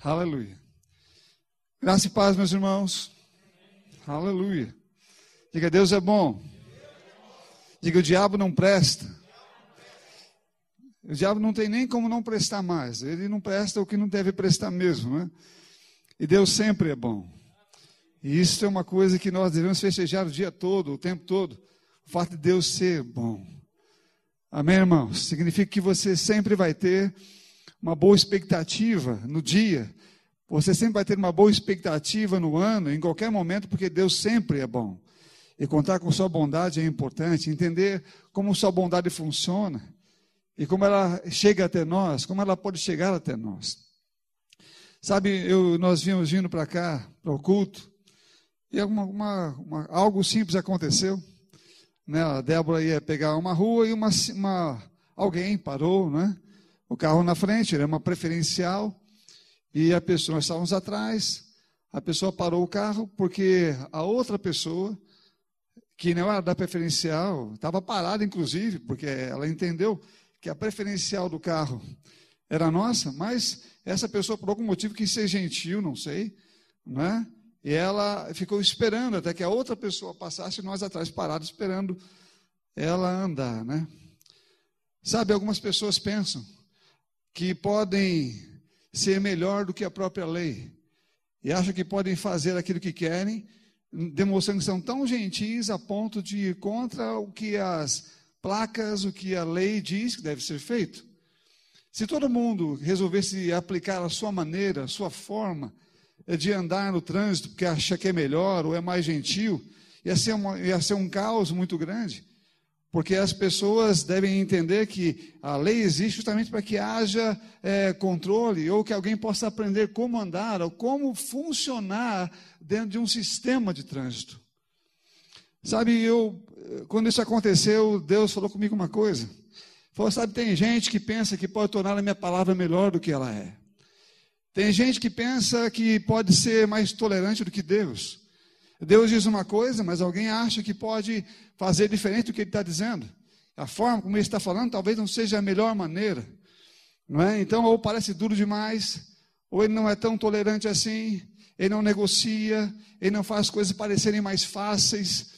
Aleluia. Graça e paz, meus irmãos. Aleluia. Diga, Deus é bom. Diga, o diabo não presta. O diabo não tem nem como não prestar mais. Ele não presta o que não deve prestar mesmo, né? E Deus sempre é bom. E isso é uma coisa que nós devemos festejar o dia todo, o tempo todo. O fato de Deus ser bom. Amém, irmãos? Significa que você sempre vai ter uma boa expectativa no dia. Você sempre vai ter uma boa expectativa no ano, em qualquer momento, porque Deus sempre é bom. E contar com Sua bondade é importante. Entender como Sua bondade funciona e como ela chega até nós, como ela pode chegar até nós. Sabe, eu, nós vimos vindo para cá, para o culto, e uma, uma, uma, algo simples aconteceu. Né? A Débora ia pegar uma rua e uma, uma, alguém parou, né? O carro na frente, era uma preferencial, e a pessoa, nós estávamos atrás, a pessoa parou o carro porque a outra pessoa, que não era da preferencial, estava parada inclusive, porque ela entendeu que a preferencial do carro era nossa, mas essa pessoa, por algum motivo, quis ser gentil, não sei, né? E ela ficou esperando até que a outra pessoa passasse, e nós atrás parados, esperando ela andar, né? Sabe, algumas pessoas pensam que podem ser melhor do que a própria lei e acham que podem fazer aquilo que querem, demonstrando que são tão gentis a ponto de ir contra o que as placas, o que a lei diz que deve ser feito. Se todo mundo resolvesse aplicar a sua maneira, a sua forma de andar no trânsito, porque acha que é melhor ou é mais gentil, ia ser, uma, ia ser um caos muito grande. Porque as pessoas devem entender que a lei existe justamente para que haja é, controle, ou que alguém possa aprender como andar, ou como funcionar dentro de um sistema de trânsito. Sabe, eu, quando isso aconteceu, Deus falou comigo uma coisa. Falou, sabe, tem gente que pensa que pode tornar a minha palavra melhor do que ela é. Tem gente que pensa que pode ser mais tolerante do que Deus. Deus diz uma coisa, mas alguém acha que pode fazer diferente do que ele está dizendo. A forma como ele está falando talvez não seja a melhor maneira. Não é? Então, ou parece duro demais, ou ele não é tão tolerante assim, ele não negocia, ele não faz coisas parecerem mais fáceis.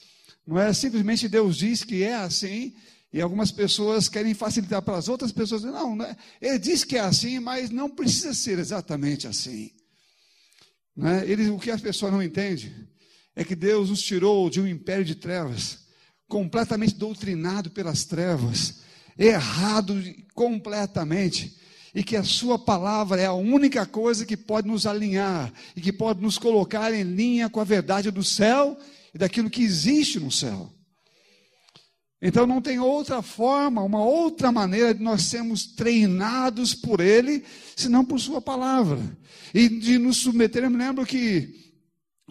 Não é simplesmente Deus diz que é assim, e algumas pessoas querem facilitar para as outras pessoas. Não, não é, ele diz que é assim, mas não precisa ser exatamente assim. Não é? ele, o que as pessoas não entendem é que Deus nos tirou de um império de trevas, completamente doutrinado pelas trevas, errado completamente, e que a Sua palavra é a única coisa que pode nos alinhar e que pode nos colocar em linha com a verdade do céu e daquilo que existe no céu. Então não tem outra forma, uma outra maneira de nós sermos treinados por Ele, senão por Sua palavra. E de nos submeter. Eu me lembro que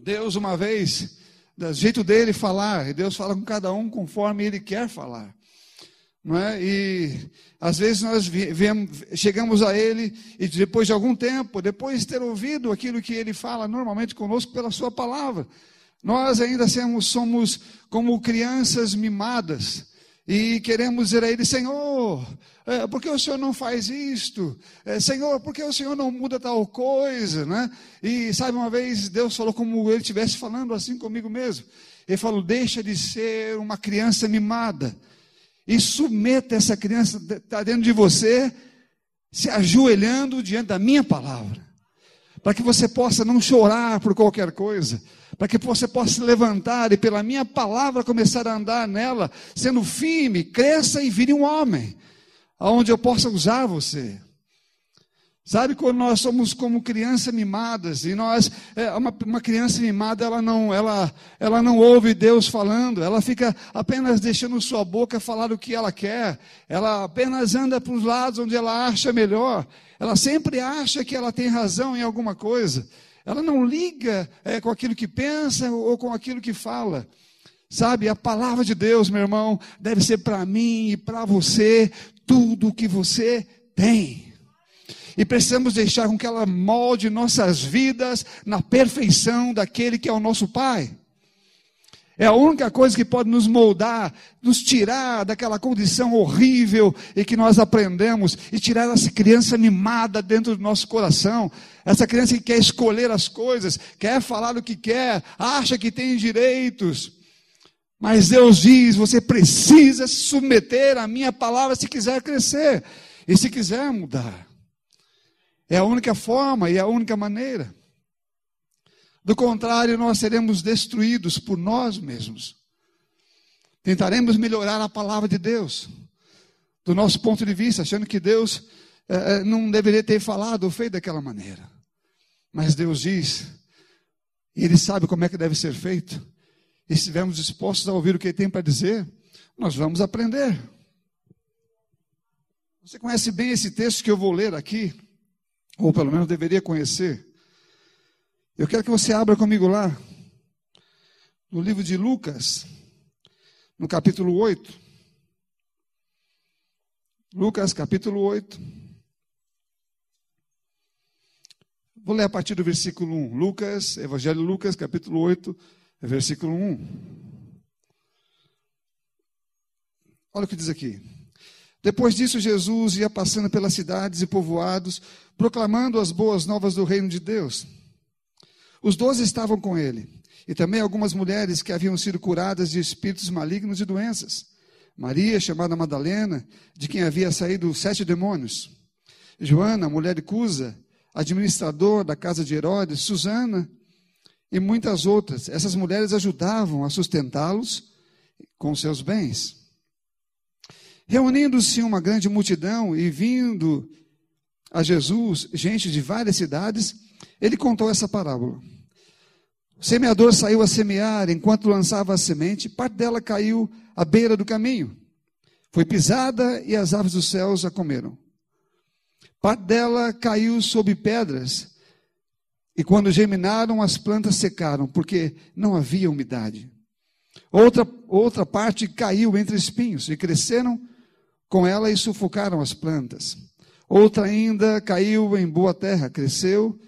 Deus, uma vez, do jeito dele falar, Deus fala com cada um conforme ele quer falar. Não é? E às vezes nós viemos, chegamos a Ele e depois de algum tempo, depois de ter ouvido aquilo que Ele fala normalmente conosco pela Sua palavra, nós ainda somos, somos como crianças mimadas e queremos dizer a Ele: Senhor, é, por que o Senhor não faz isto? É, Senhor, por que o Senhor não muda tal coisa? Né? E sabe, uma vez Deus falou como Ele estivesse falando assim comigo mesmo. Ele falou: Deixa de ser uma criança mimada e submeta essa criança que está dentro de você, se ajoelhando diante da minha palavra, para que você possa não chorar por qualquer coisa para que você possa se levantar e pela minha palavra começar a andar nela, sendo firme, cresça e vire um homem, aonde eu possa usar você. Sabe quando nós somos como crianças mimadas e nós é, uma, uma criança mimada ela não ela ela não ouve Deus falando, ela fica apenas deixando sua boca falar o que ela quer, ela apenas anda para os lados onde ela acha melhor, ela sempre acha que ela tem razão em alguma coisa. Ela não liga é, com aquilo que pensa ou com aquilo que fala. Sabe, a palavra de Deus, meu irmão, deve ser para mim e para você tudo o que você tem. E precisamos deixar com que ela molde nossas vidas na perfeição daquele que é o nosso Pai. É a única coisa que pode nos moldar, nos tirar daquela condição horrível e que nós aprendemos e tirar essa criança animada dentro do nosso coração. Essa criança que quer escolher as coisas, quer falar o que quer, acha que tem direitos. Mas Deus diz: você precisa se submeter à minha palavra se quiser crescer e se quiser mudar. É a única forma e a única maneira. Do contrário, nós seremos destruídos por nós mesmos. Tentaremos melhorar a palavra de Deus, do nosso ponto de vista, achando que Deus é, não deveria ter falado ou feito daquela maneira. Mas Deus diz, e Ele sabe como é que deve ser feito. E se estivermos dispostos a ouvir o que Ele tem para dizer, nós vamos aprender. Você conhece bem esse texto que eu vou ler aqui, ou pelo menos deveria conhecer. Eu quero que você abra comigo lá, no livro de Lucas, no capítulo 8. Lucas, capítulo 8. Vou ler a partir do versículo 1. Lucas, Evangelho de Lucas, capítulo 8, versículo 1. Olha o que diz aqui. Depois disso, Jesus ia passando pelas cidades e povoados, proclamando as boas novas do reino de Deus. Os doze estavam com ele, e também algumas mulheres que haviam sido curadas de espíritos malignos e doenças. Maria, chamada Madalena, de quem havia saído sete demônios. Joana, mulher de Cusa, administrador da casa de Herodes, Susana e muitas outras. Essas mulheres ajudavam a sustentá-los com seus bens. Reunindo-se uma grande multidão e vindo a Jesus, gente de várias cidades, ele contou essa parábola. O semeador saiu a semear, enquanto lançava a semente, parte dela caiu à beira do caminho. Foi pisada e as aves dos céus a comeram. Parte dela caiu sob pedras, e quando germinaram, as plantas secaram, porque não havia umidade. Outra, outra parte caiu entre espinhos, e cresceram com ela e sufocaram as plantas. Outra ainda caiu em boa terra, cresceu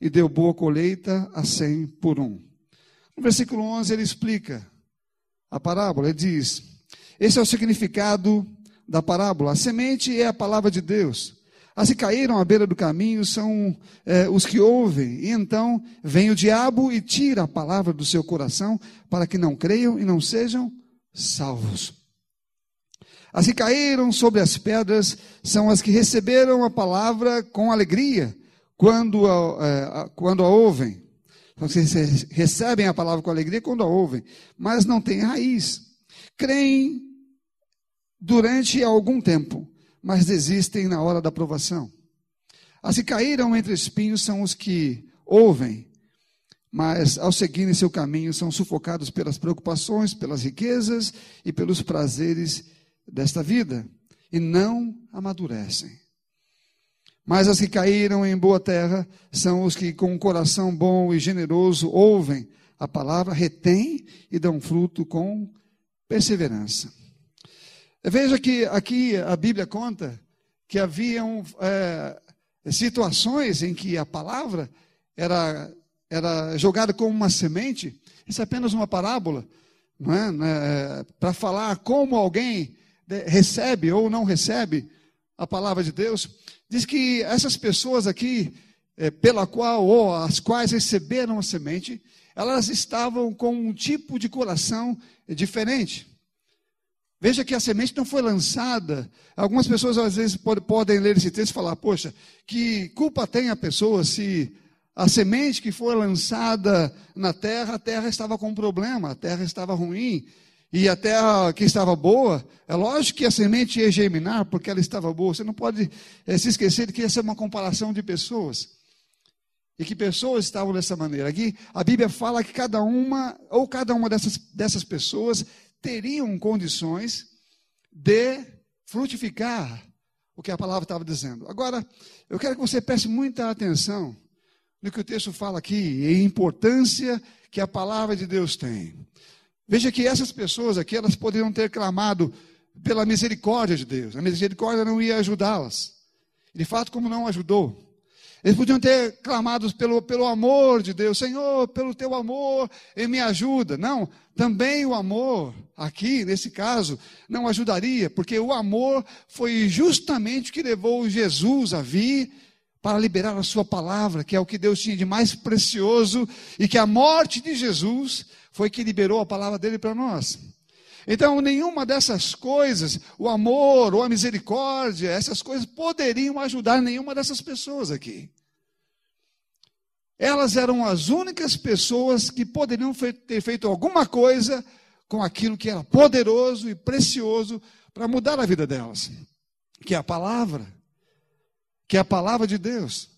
e deu boa colheita a cem por um. No versículo 11 ele explica a parábola, ele diz: Esse é o significado da parábola. A semente é a palavra de Deus. As que caíram à beira do caminho são é, os que ouvem, e então vem o diabo e tira a palavra do seu coração para que não creiam e não sejam salvos. As que caíram sobre as pedras são as que receberam a palavra com alegria quando a, é, quando a ouvem. Então, vocês recebem a palavra com alegria quando a ouvem, mas não têm raiz. Creem durante algum tempo, mas desistem na hora da provação. As que caíram entre espinhos são os que ouvem, mas ao seguirem seu caminho são sufocados pelas preocupações, pelas riquezas e pelos prazeres desta vida e não amadurecem. Mas as que caíram em boa terra são os que, com um coração bom e generoso, ouvem a palavra, retêm e dão fruto com perseverança. Veja que aqui a Bíblia conta que haviam é, situações em que a palavra era, era jogada como uma semente. Isso é apenas uma parábola, não é? é Para falar como alguém recebe ou não recebe a palavra de Deus. Diz que essas pessoas aqui, é, pela qual ou as quais receberam a semente, elas estavam com um tipo de coração diferente. Veja que a semente não foi lançada. Algumas pessoas às vezes podem ler esse texto e falar: Poxa, que culpa tem a pessoa se a semente que foi lançada na terra, a terra estava com um problema, a terra estava ruim, e a terra que estava boa, é lógico que a semente ia germinar porque ela estava boa. Você não pode é, se esquecer de que essa é uma comparação de pessoas. E que pessoas estavam dessa maneira. Aqui a Bíblia fala que cada uma, ou cada uma dessas, dessas pessoas, teriam condições de frutificar o que a palavra estava dizendo. Agora, eu quero que você preste muita atenção no que o texto fala aqui e a importância que a palavra de Deus tem. Veja que essas pessoas aqui, elas poderiam ter clamado pela misericórdia de Deus. A misericórdia não ia ajudá-las. De fato, como não ajudou. Eles podiam ter clamado pelo, pelo amor de Deus, Senhor, pelo teu amor, me ajuda. Não, também o amor, aqui, nesse caso, não ajudaria, porque o amor foi justamente o que levou Jesus a vir para liberar a sua palavra, que é o que Deus tinha de mais precioso, e que a morte de Jesus foi que liberou a palavra dele para nós. Então, nenhuma dessas coisas, o amor ou a misericórdia, essas coisas poderiam ajudar nenhuma dessas pessoas aqui. Elas eram as únicas pessoas que poderiam ter feito alguma coisa com aquilo que era poderoso e precioso para mudar a vida delas, que é a palavra, que é a palavra de Deus.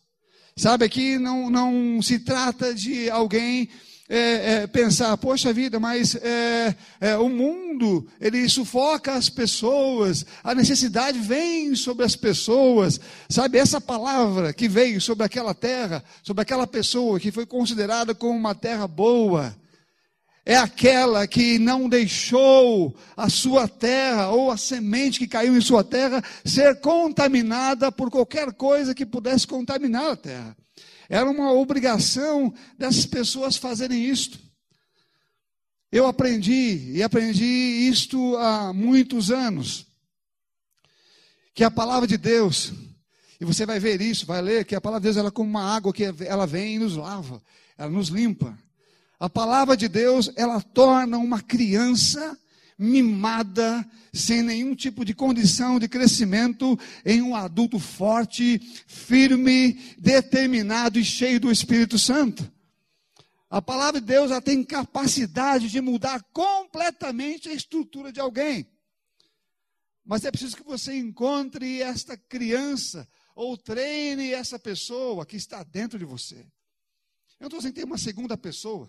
Sabe, aqui não, não se trata de alguém é, é, pensar, poxa vida, mas é, é, o mundo, ele sufoca as pessoas, a necessidade vem sobre as pessoas, sabe, essa palavra que veio sobre aquela terra, sobre aquela pessoa que foi considerada como uma terra boa, é aquela que não deixou a sua terra ou a semente que caiu em sua terra ser contaminada por qualquer coisa que pudesse contaminar a terra. Era uma obrigação dessas pessoas fazerem isto. Eu aprendi, e aprendi isto há muitos anos, que a palavra de Deus, e você vai ver isso, vai ler, que a palavra de Deus ela é como uma água que ela vem e nos lava, ela nos limpa. A palavra de Deus, ela torna uma criança mimada, sem nenhum tipo de condição de crescimento, em um adulto forte, firme, determinado e cheio do Espírito Santo. A palavra de Deus ela tem capacidade de mudar completamente a estrutura de alguém. Mas é preciso que você encontre esta criança ou treine essa pessoa que está dentro de você. Eu não estou dizendo que tem uma segunda pessoa.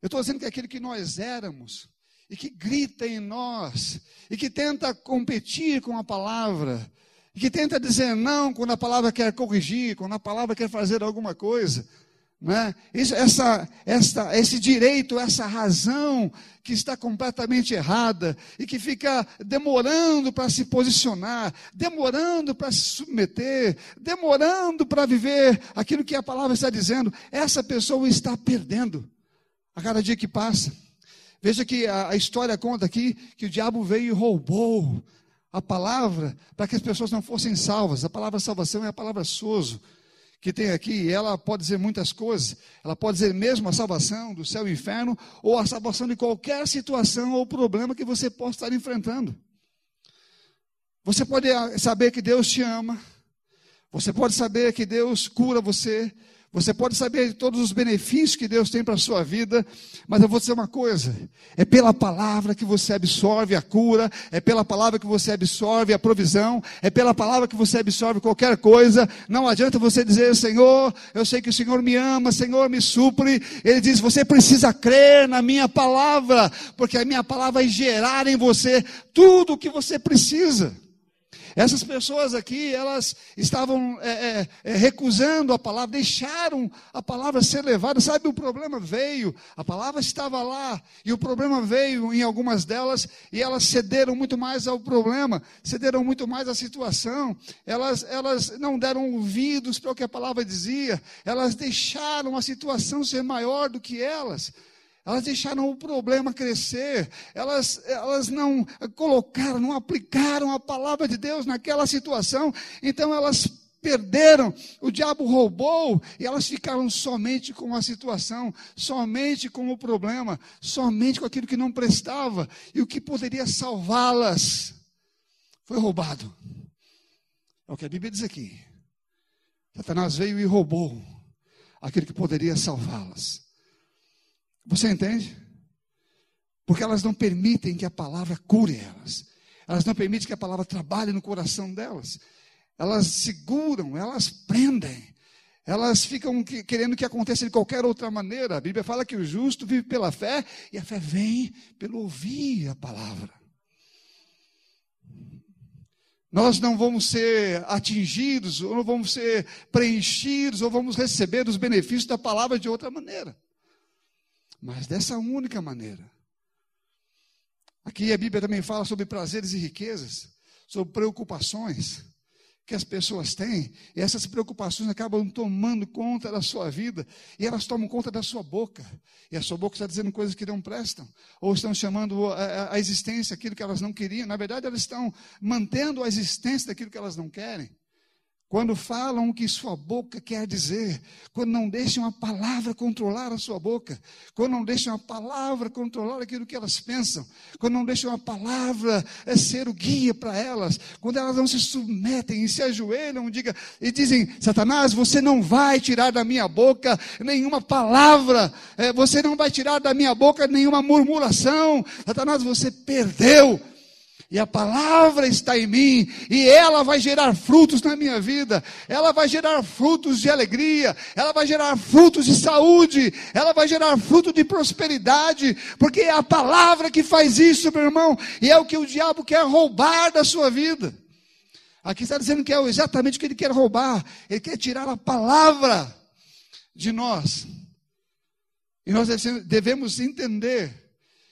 Eu estou dizendo que é aquele que nós éramos e que grita em nós, e que tenta competir com a palavra, e que tenta dizer não quando a palavra quer corrigir, quando a palavra quer fazer alguma coisa. Né? Isso, essa, essa, esse direito, essa razão que está completamente errada e que fica demorando para se posicionar, demorando para se submeter, demorando para viver aquilo que a palavra está dizendo, essa pessoa está perdendo a cada dia que passa. Veja que a, a história conta aqui que o diabo veio e roubou a palavra para que as pessoas não fossem salvas. A palavra salvação é a palavra soso que tem aqui, ela pode dizer muitas coisas. Ela pode dizer mesmo a salvação do céu e inferno, ou a salvação de qualquer situação ou problema que você possa estar enfrentando. Você pode saber que Deus te ama, você pode saber que Deus cura você, você pode saber de todos os benefícios que Deus tem para a sua vida, mas eu vou dizer uma coisa: é pela palavra que você absorve a cura, é pela palavra que você absorve a provisão, é pela palavra que você absorve qualquer coisa. Não adianta você dizer, Senhor, eu sei que o Senhor me ama, Senhor me supre. Ele diz: você precisa crer na minha palavra, porque a minha palavra vai gerar em você tudo o que você precisa. Essas pessoas aqui, elas estavam é, é, é, recusando a palavra, deixaram a palavra ser levada. Sabe, o problema veio, a palavra estava lá, e o problema veio em algumas delas, e elas cederam muito mais ao problema, cederam muito mais à situação, elas, elas não deram ouvidos para o que a palavra dizia, elas deixaram a situação ser maior do que elas. Elas deixaram o problema crescer, elas, elas não colocaram, não aplicaram a palavra de Deus naquela situação, então elas perderam, o diabo roubou e elas ficaram somente com a situação, somente com o problema, somente com aquilo que não prestava e o que poderia salvá-las foi roubado. É o que a Bíblia diz aqui. Satanás veio e roubou aquilo que poderia salvá-las. Você entende? Porque elas não permitem que a palavra cure elas. Elas não permitem que a palavra trabalhe no coração delas. Elas seguram, elas prendem. Elas ficam querendo que aconteça de qualquer outra maneira. A Bíblia fala que o justo vive pela fé e a fé vem pelo ouvir a palavra. Nós não vamos ser atingidos, ou não vamos ser preenchidos, ou vamos receber os benefícios da palavra de outra maneira mas dessa única maneira. Aqui a Bíblia também fala sobre prazeres e riquezas, sobre preocupações. que as pessoas têm, e essas preocupações acabam tomando conta da sua vida, e elas tomam conta da sua boca, e a sua boca está dizendo coisas que não prestam, ou estão chamando a, a existência aquilo que elas não queriam, na verdade, elas estão mantendo a existência daquilo que elas não querem. Quando falam o que sua boca quer dizer, quando não deixam a palavra controlar a sua boca, quando não deixam a palavra controlar aquilo que elas pensam, quando não deixam a palavra é ser o guia para elas, quando elas não se submetem e se ajoelham diga, e dizem: Satanás, você não vai tirar da minha boca nenhuma palavra, é, você não vai tirar da minha boca nenhuma murmuração, Satanás, você perdeu e a palavra está em mim, e ela vai gerar frutos na minha vida, ela vai gerar frutos de alegria, ela vai gerar frutos de saúde, ela vai gerar fruto de prosperidade, porque é a palavra que faz isso, meu irmão, e é o que o diabo quer roubar da sua vida. Aqui está dizendo que é exatamente o que ele quer roubar, ele quer tirar a palavra de nós. E nós devemos entender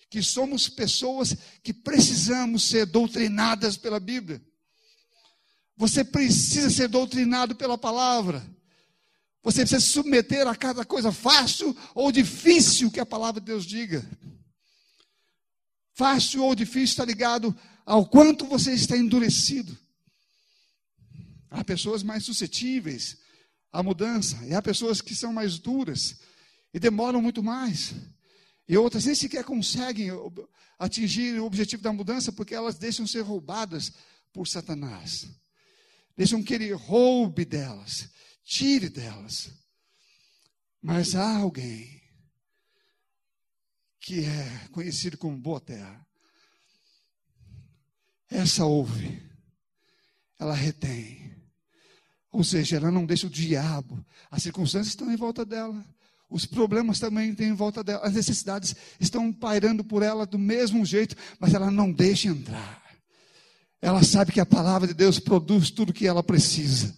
que somos pessoas que precisamos ser doutrinadas pela Bíblia. Você precisa ser doutrinado pela palavra. Você precisa se submeter a cada coisa fácil ou difícil que a palavra de Deus diga. Fácil ou difícil está ligado ao quanto você está endurecido. Há pessoas mais suscetíveis à mudança, e há pessoas que são mais duras e demoram muito mais. E outras nem sequer conseguem atingir o objetivo da mudança porque elas deixam ser roubadas por Satanás. Deixam que ele roube delas, tire delas. Mas há alguém que é conhecido como boa terra. Essa ouve, ela retém. Ou seja, ela não deixa o diabo, as circunstâncias estão em volta dela, os problemas também têm em volta dela, as necessidades estão pairando por ela do mesmo jeito, mas ela não deixa entrar. Ela sabe que a palavra de Deus produz tudo o que ela precisa.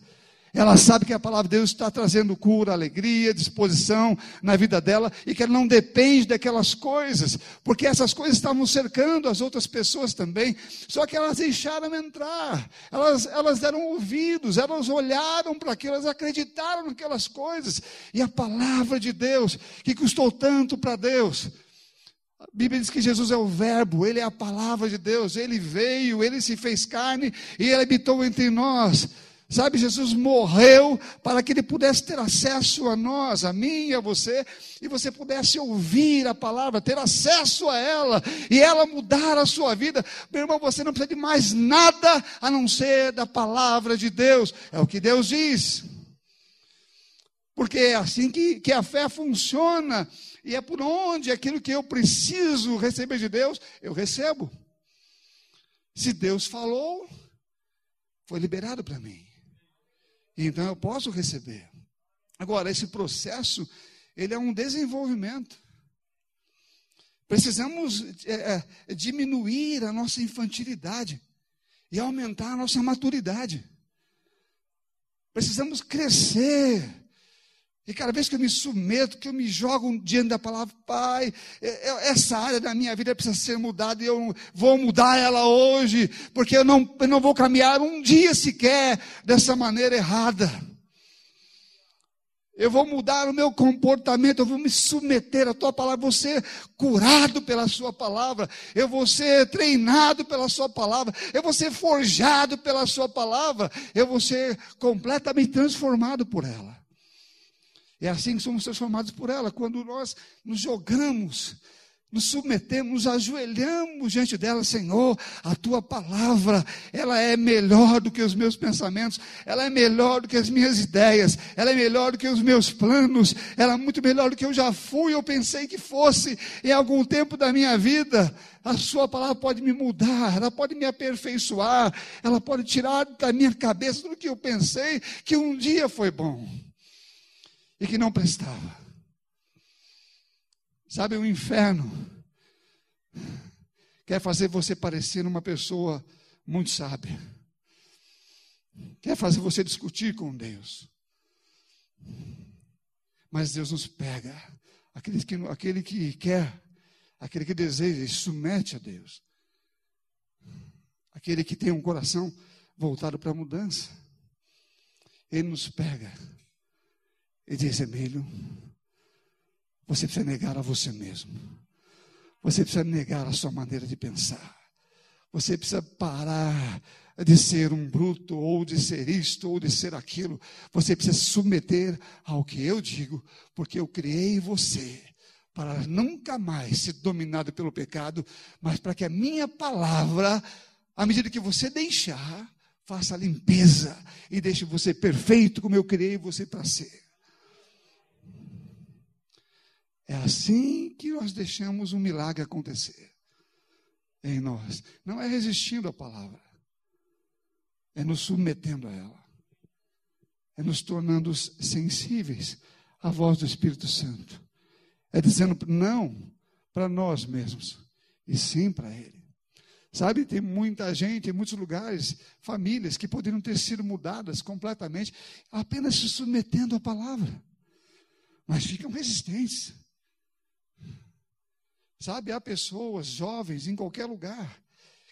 Ela sabe que a palavra de Deus está trazendo cura, alegria, disposição na vida dela e que ela não depende daquelas coisas, porque essas coisas estavam cercando as outras pessoas também, só que elas deixaram entrar, elas, elas deram ouvidos, elas olharam para aquilo, elas acreditaram naquelas coisas, e a palavra de Deus, que custou tanto para Deus, a Bíblia diz que Jesus é o Verbo, Ele é a palavra de Deus, Ele veio, Ele se fez carne e Ele habitou entre nós. Sabe, Jesus morreu para que ele pudesse ter acesso a nós, a mim a você, e você pudesse ouvir a palavra, ter acesso a ela, e ela mudar a sua vida. Meu irmão, você não precisa de mais nada a não ser da palavra de Deus, é o que Deus diz. Porque é assim que, que a fé funciona, e é por onde aquilo que eu preciso receber de Deus, eu recebo. Se Deus falou, foi liberado para mim. Então eu posso receber. Agora, esse processo, ele é um desenvolvimento. Precisamos é, é, diminuir a nossa infantilidade e aumentar a nossa maturidade. Precisamos crescer. E cada vez que eu me submeto, que eu me jogo diante da palavra, Pai, é, é, essa área da minha vida precisa ser mudada e eu vou mudar ela hoje, porque eu não, eu não vou caminhar um dia sequer dessa maneira errada. Eu vou mudar o meu comportamento, eu vou me submeter à tua palavra, vou ser curado pela sua palavra, eu vou ser treinado pela sua palavra, eu vou ser forjado pela sua palavra, eu vou ser completamente transformado por ela. É assim que somos transformados por ela, quando nós nos jogamos nos submetemos, nos ajoelhamos diante dela, Senhor, a tua palavra, ela é melhor do que os meus pensamentos, ela é melhor do que as minhas ideias, ela é melhor do que os meus planos, ela é muito melhor do que eu já fui ou pensei que fosse em algum tempo da minha vida. A sua palavra pode me mudar, ela pode me aperfeiçoar, ela pode tirar da minha cabeça tudo que eu pensei que um dia foi bom e que não prestava. Sabe, o inferno quer fazer você parecer uma pessoa muito sábia. Quer fazer você discutir com Deus. Mas Deus nos pega. Aquele que, aquele que quer, aquele que deseja e submete a Deus. Aquele que tem um coração voltado para a mudança. Ele nos pega e diz: Emílio, você precisa negar a você mesmo. Você precisa negar a sua maneira de pensar. Você precisa parar de ser um bruto, ou de ser isto, ou de ser aquilo. Você precisa submeter ao que eu digo, porque eu criei você para nunca mais ser dominado pelo pecado, mas para que a minha palavra, à medida que você deixar, faça a limpeza e deixe você perfeito como eu criei você para ser. É assim que nós deixamos um milagre acontecer em nós. Não é resistindo à palavra, é nos submetendo a ela, é nos tornando sensíveis à voz do Espírito Santo é dizendo não para nós mesmos, e sim para Ele. Sabe, tem muita gente, em muitos lugares, famílias que poderiam ter sido mudadas completamente, apenas se submetendo à palavra, mas ficam resistentes. Sabe, há pessoas jovens em qualquer lugar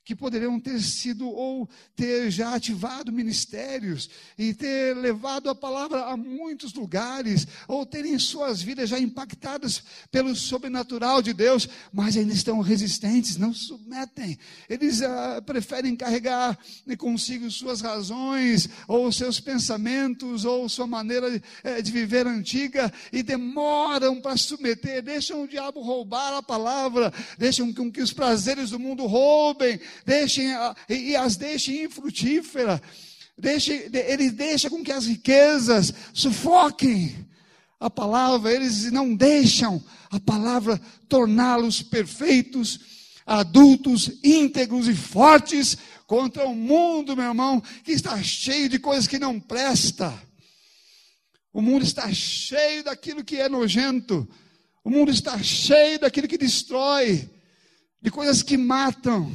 que poderiam ter sido ou ter já ativado ministérios e ter levado a palavra a muitos lugares, ou terem suas vidas já impactadas pelo sobrenatural de Deus, mas ainda estão resistentes, não submetem. Eles ah, preferem carregar consigo suas razões, ou seus pensamentos, ou sua maneira de, eh, de viver antiga, e demoram para submeter, deixam o diabo roubar a palavra, deixam com que os prazeres do mundo roubem deixem, e as deixem infrutíferas. Deixe, ele deixa com que as riquezas sufoquem a palavra, eles não deixam a palavra torná-los perfeitos, adultos, íntegros e fortes contra o mundo, meu irmão, que está cheio de coisas que não presta. O mundo está cheio daquilo que é nojento. O mundo está cheio daquilo que destrói, de coisas que matam.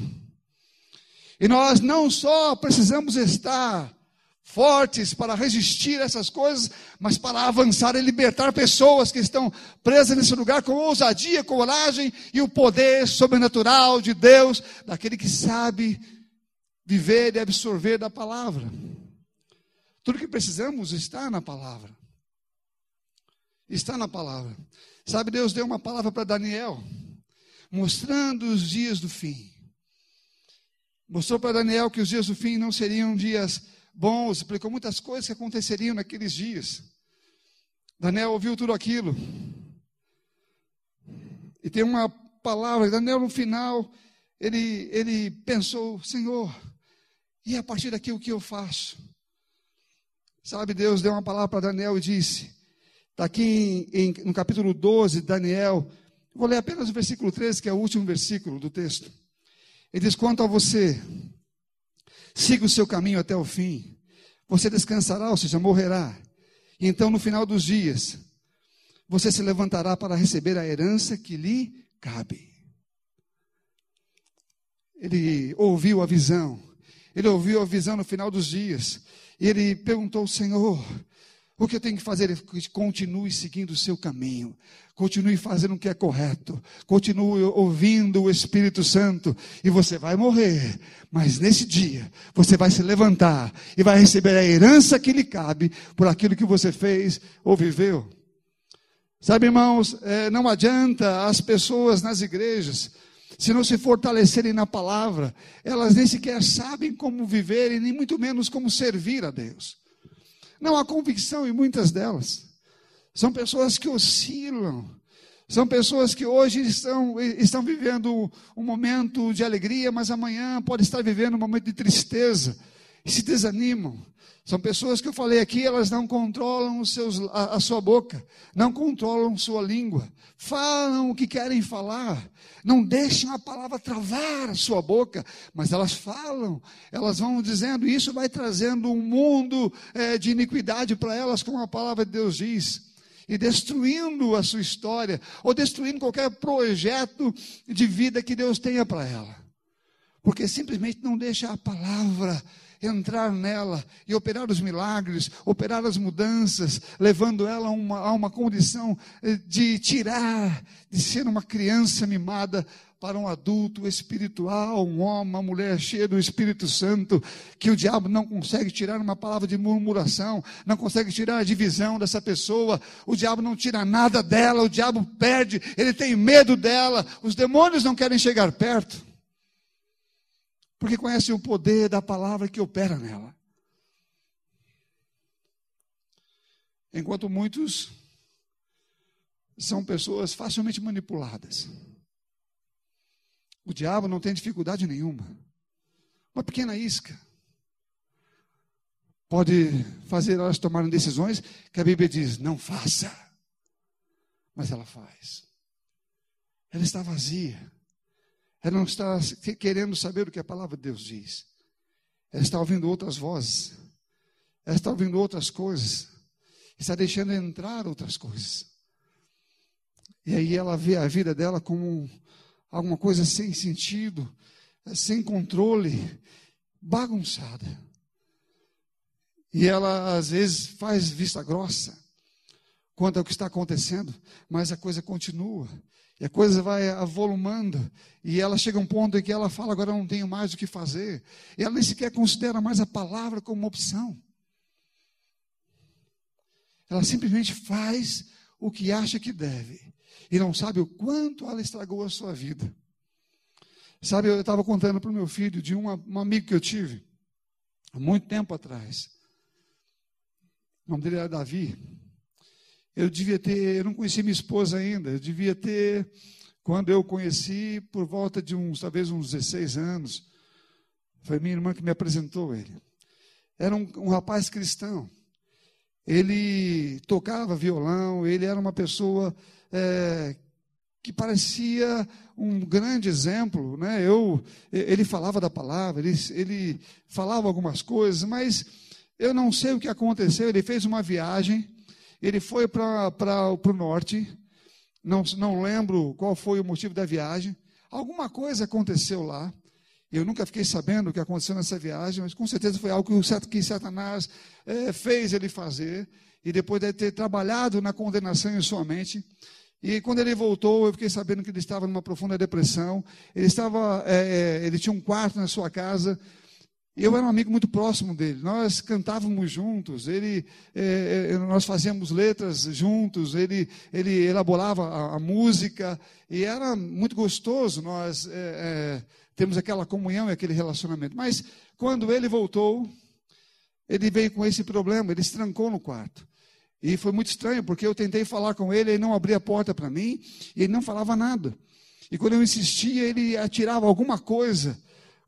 E nós não só precisamos estar fortes para resistir a essas coisas, mas para avançar e libertar pessoas que estão presas nesse lugar com ousadia, coragem e o poder sobrenatural de Deus, daquele que sabe viver e absorver da palavra. Tudo que precisamos está na palavra. Está na palavra. Sabe, Deus deu uma palavra para Daniel, mostrando os dias do fim. Mostrou para Daniel que os dias do fim não seriam dias bons, explicou muitas coisas que aconteceriam naqueles dias. Daniel ouviu tudo aquilo. E tem uma palavra, Daniel no final, ele, ele pensou, Senhor, e a partir daqui o que eu faço? Sabe, Deus deu uma palavra para Daniel e disse, está aqui em, em, no capítulo 12, Daniel, vou ler apenas o versículo 13, que é o último versículo do texto. Ele diz: quanto a você, siga o seu caminho até o fim. Você descansará, ou seja, morrerá. E então, no final dos dias, você se levantará para receber a herança que lhe cabe. Ele ouviu a visão. Ele ouviu a visão no final dos dias. E ele perguntou ao Senhor: o que eu tenho que fazer é que continue seguindo o seu caminho, continue fazendo o que é correto, continue ouvindo o Espírito Santo, e você vai morrer, mas nesse dia você vai se levantar e vai receber a herança que lhe cabe por aquilo que você fez ou viveu. Sabe, irmãos, é, não adianta as pessoas nas igrejas, se não se fortalecerem na palavra, elas nem sequer sabem como viver e nem muito menos como servir a Deus. Não há convicção em muitas delas. São pessoas que oscilam. São pessoas que hoje estão, estão vivendo um momento de alegria, mas amanhã pode estar vivendo um momento de tristeza se desanimam. São pessoas que eu falei aqui, elas não controlam os seus, a, a, sua boca, não controlam sua língua, falam o que querem falar, não deixam a palavra travar a sua boca, mas elas falam, elas vão dizendo, e isso vai trazendo um mundo é, de iniquidade para elas, como a palavra de Deus diz e destruindo a sua história, ou destruindo qualquer projeto de vida que Deus tenha para ela, porque simplesmente não deixa a palavra entrar nela e operar os milagres, operar as mudanças, levando ela a uma, a uma condição eh, de tirar, de ser uma criança mimada, para um adulto espiritual, um homem, uma mulher cheia do Espírito Santo, que o diabo não consegue tirar uma palavra de murmuração, não consegue tirar a divisão dessa pessoa, o diabo não tira nada dela, o diabo perde, ele tem medo dela, os demônios não querem chegar perto, porque conhecem o poder da palavra que opera nela. Enquanto muitos são pessoas facilmente manipuladas. O diabo não tem dificuldade nenhuma. Uma pequena isca pode fazer elas tomarem decisões que a Bíblia diz: não faça. Mas ela faz. Ela está vazia. Ela não está querendo saber o que a palavra de Deus diz. Ela está ouvindo outras vozes. Ela está ouvindo outras coisas. Está deixando entrar outras coisas. E aí ela vê a vida dela como alguma coisa sem sentido, sem controle, bagunçada. E ela, às vezes, faz vista grossa quanto ao que está acontecendo, mas a coisa continua. E a coisa vai avolumando. E ela chega a um ponto em que ela fala: agora não tenho mais o que fazer. E ela nem sequer considera mais a palavra como uma opção. Ela simplesmente faz o que acha que deve e não sabe o quanto ela estragou a sua vida. Sabe, eu estava contando para o meu filho de um amigo que eu tive, há muito tempo atrás. O nome dele era Davi. Eu devia ter, eu não conheci minha esposa ainda, eu devia ter, quando eu conheci, por volta de uns, talvez uns 16 anos. Foi minha irmã que me apresentou ele. Era um, um rapaz cristão. Ele tocava violão, ele era uma pessoa é, que parecia um grande exemplo, né? Eu, ele falava da palavra, ele, ele falava algumas coisas, mas eu não sei o que aconteceu. Ele fez uma viagem, ele foi para o norte, não, não lembro qual foi o motivo da viagem. Alguma coisa aconteceu lá. Eu nunca fiquei sabendo o que aconteceu nessa viagem, mas com certeza foi algo que Satanás é, fez ele fazer. E depois de ter trabalhado na condenação em sua mente, e quando ele voltou, eu fiquei sabendo que ele estava numa profunda depressão. Ele estava, é ele tinha um quarto na sua casa. Eu era um amigo muito próximo dele. Nós cantávamos juntos. Ele, é, é nós fazíamos letras juntos. Ele, ele elaborava a, a música e era muito gostoso. Nós é, é, temos aquela comunhão e aquele relacionamento. Mas quando ele voltou, ele veio com esse problema. Ele se trancou no quarto. E foi muito estranho, porque eu tentei falar com ele, ele não abria a porta para mim, e ele não falava nada. E quando eu insistia, ele atirava alguma coisa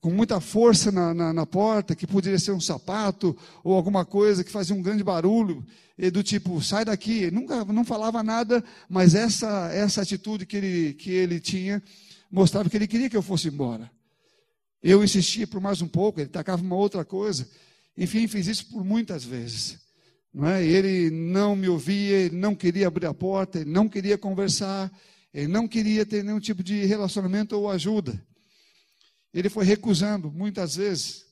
com muita força na, na, na, porta, que poderia ser um sapato ou alguma coisa que fazia um grande barulho, do tipo, sai daqui. Ele nunca não falava nada, mas essa, essa atitude que ele, que ele tinha mostrava que ele queria que eu fosse embora. Eu insistia por mais um pouco, ele tacava uma outra coisa. Enfim, fiz isso por muitas vezes. Não é? Ele não me ouvia, ele não queria abrir a porta, ele não queria conversar, ele não queria ter nenhum tipo de relacionamento ou ajuda. Ele foi recusando muitas vezes.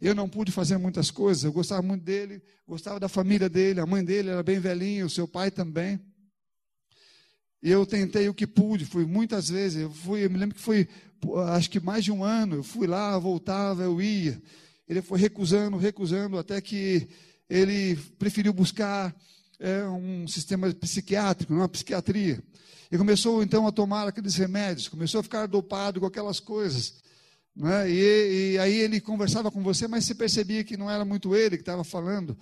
Eu não pude fazer muitas coisas. Eu gostava muito dele, gostava da família dele, a mãe dele era bem velhinha, o seu pai também. E eu tentei o que pude, fui muitas vezes. Eu fui, eu me lembro que foi, acho que mais de um ano. Eu fui lá, voltava, eu ia. Ele foi recusando, recusando, até que ele preferiu buscar é, um sistema psiquiátrico, uma psiquiatria. E começou então a tomar aqueles remédios, começou a ficar dopado com aquelas coisas. Né? E, e, aí ele conversava com você, mas você percebia que não era muito ele que estava falando.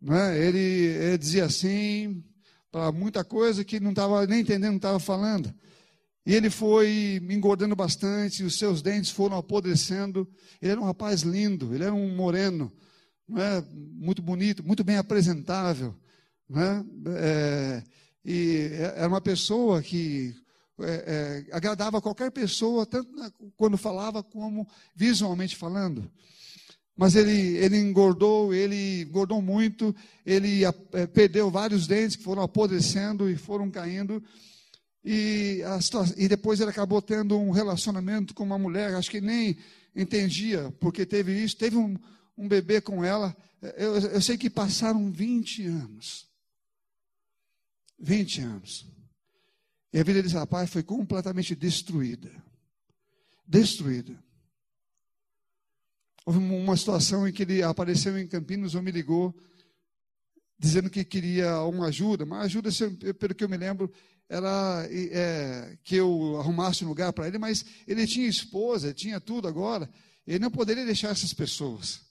Né? Ele, ele dizia assim para muita coisa que não estava nem entendendo o que estava falando. E ele foi engordando bastante, os seus dentes foram apodrecendo. Ele era um rapaz lindo, ele era um moreno não é? muito bonito, muito bem apresentável. Não é? É, e era uma pessoa que é, é, agradava qualquer pessoa, tanto quando falava como visualmente falando. Mas ele, ele engordou, ele engordou muito, ele é, perdeu vários dentes que foram apodrecendo e foram caindo. E, a, e depois ele acabou tendo um relacionamento com uma mulher, acho que nem entendia porque teve isso. Teve um, um bebê com ela. Eu, eu sei que passaram 20 anos. 20 anos. E a vida desse rapaz foi completamente destruída. destruída. Houve uma situação em que ele apareceu em Campinas ou me ligou, dizendo que queria uma ajuda, mas ajuda, pelo que eu me lembro, era é, que eu arrumasse um lugar para ele, mas ele tinha esposa, tinha tudo agora, ele não poderia deixar essas pessoas.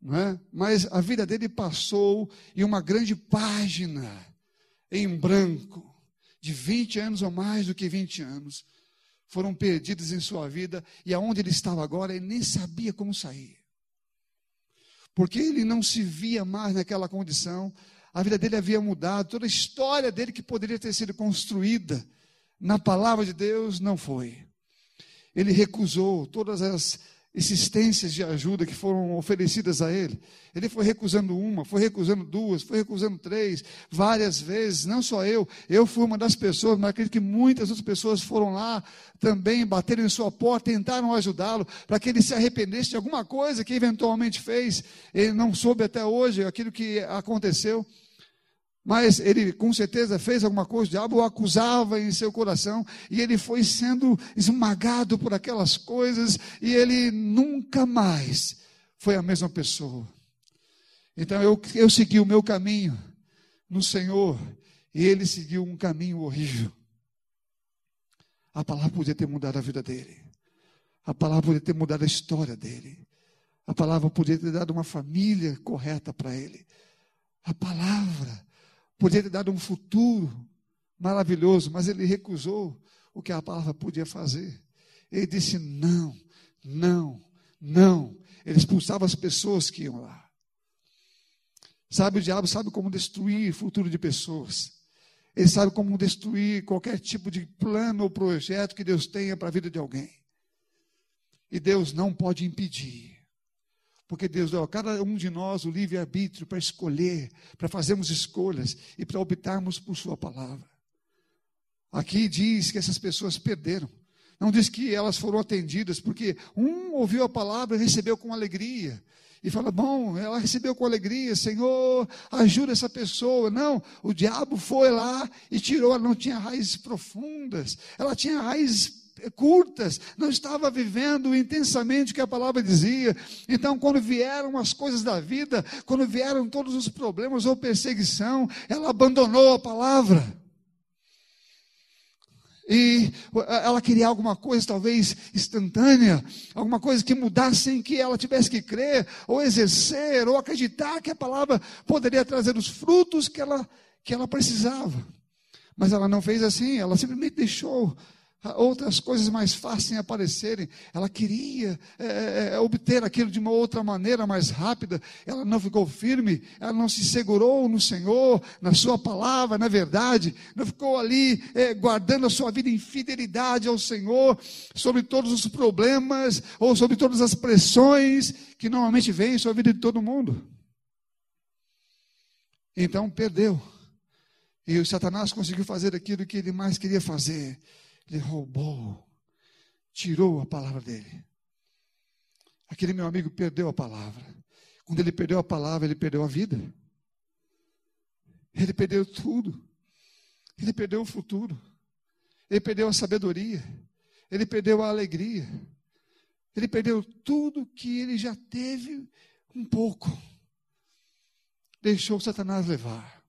Não é? Mas a vida dele passou em uma grande página em branco, de 20 anos ou mais do que 20 anos, foram perdidos em sua vida, e aonde ele estava agora, ele nem sabia como sair. Porque ele não se via mais naquela condição, a vida dele havia mudado, toda a história dele que poderia ter sido construída na palavra de Deus não foi. Ele recusou todas as existências de ajuda que foram oferecidas a ele. Ele foi recusando uma, foi recusando duas, foi recusando três, várias vezes, não só eu, eu fui uma das pessoas, mas acredito que muitas outras pessoas foram lá também, bateram em sua porta, tentaram ajudá-lo, para que ele se arrependesse de alguma coisa que eventualmente fez, ele não soube até hoje aquilo que aconteceu. Mas ele com certeza fez alguma coisa, o diabo o acusava em seu coração, e ele foi sendo esmagado por aquelas coisas, e ele nunca mais foi a mesma pessoa. Então eu, eu segui o meu caminho no Senhor, e ele seguiu um caminho horrível. A palavra podia ter mudado a vida dele, a palavra podia ter mudado a história dele, a palavra podia ter dado uma família correta para ele. A palavra podia ter dado um futuro maravilhoso, mas ele recusou o que a palavra podia fazer. Ele disse: não, não, não. Ele expulsava as pessoas que iam lá. Sabe, o diabo sabe como destruir o futuro de pessoas. Ele sabe como destruir qualquer tipo de plano ou projeto que Deus tenha para a vida de alguém. E Deus não pode impedir. Porque Deus deu a cada um de nós o livre-arbítrio para escolher, para fazermos escolhas e para optarmos por Sua palavra. Aqui diz que essas pessoas perderam. Não diz que elas foram atendidas, porque um ouviu a palavra e recebeu com alegria. E fala, bom, ela recebeu com alegria, Senhor, ajuda essa pessoa. Não, o diabo foi lá e tirou, ela não tinha raízes profundas, ela tinha raízes curtas, não estava vivendo intensamente o que a palavra dizia. Então, quando vieram as coisas da vida, quando vieram todos os problemas ou perseguição, ela abandonou a palavra. E ela queria alguma coisa talvez instantânea, alguma coisa que mudasse sem que ela tivesse que crer, ou exercer, ou acreditar que a palavra poderia trazer os frutos que ela, que ela precisava. Mas ela não fez assim, ela simplesmente deixou outras coisas mais fáceis aparecerem. Ela queria é, é, é, obter aquilo de uma outra maneira mais rápida. Ela não ficou firme, ela não se segurou no Senhor, na Sua palavra, na verdade. Não ficou ali é, guardando a sua vida em fidelidade ao Senhor, sobre todos os problemas ou sobre todas as pressões que normalmente vêm sobre a vida de todo mundo. Então perdeu. E o Satanás conseguiu fazer aquilo que ele mais queria fazer ele roubou, tirou a palavra dele. Aquele meu amigo perdeu a palavra. Quando ele perdeu a palavra, ele perdeu a vida. Ele perdeu tudo. Ele perdeu o futuro. Ele perdeu a sabedoria. Ele perdeu a alegria. Ele perdeu tudo que ele já teve um pouco. Deixou Satanás levar.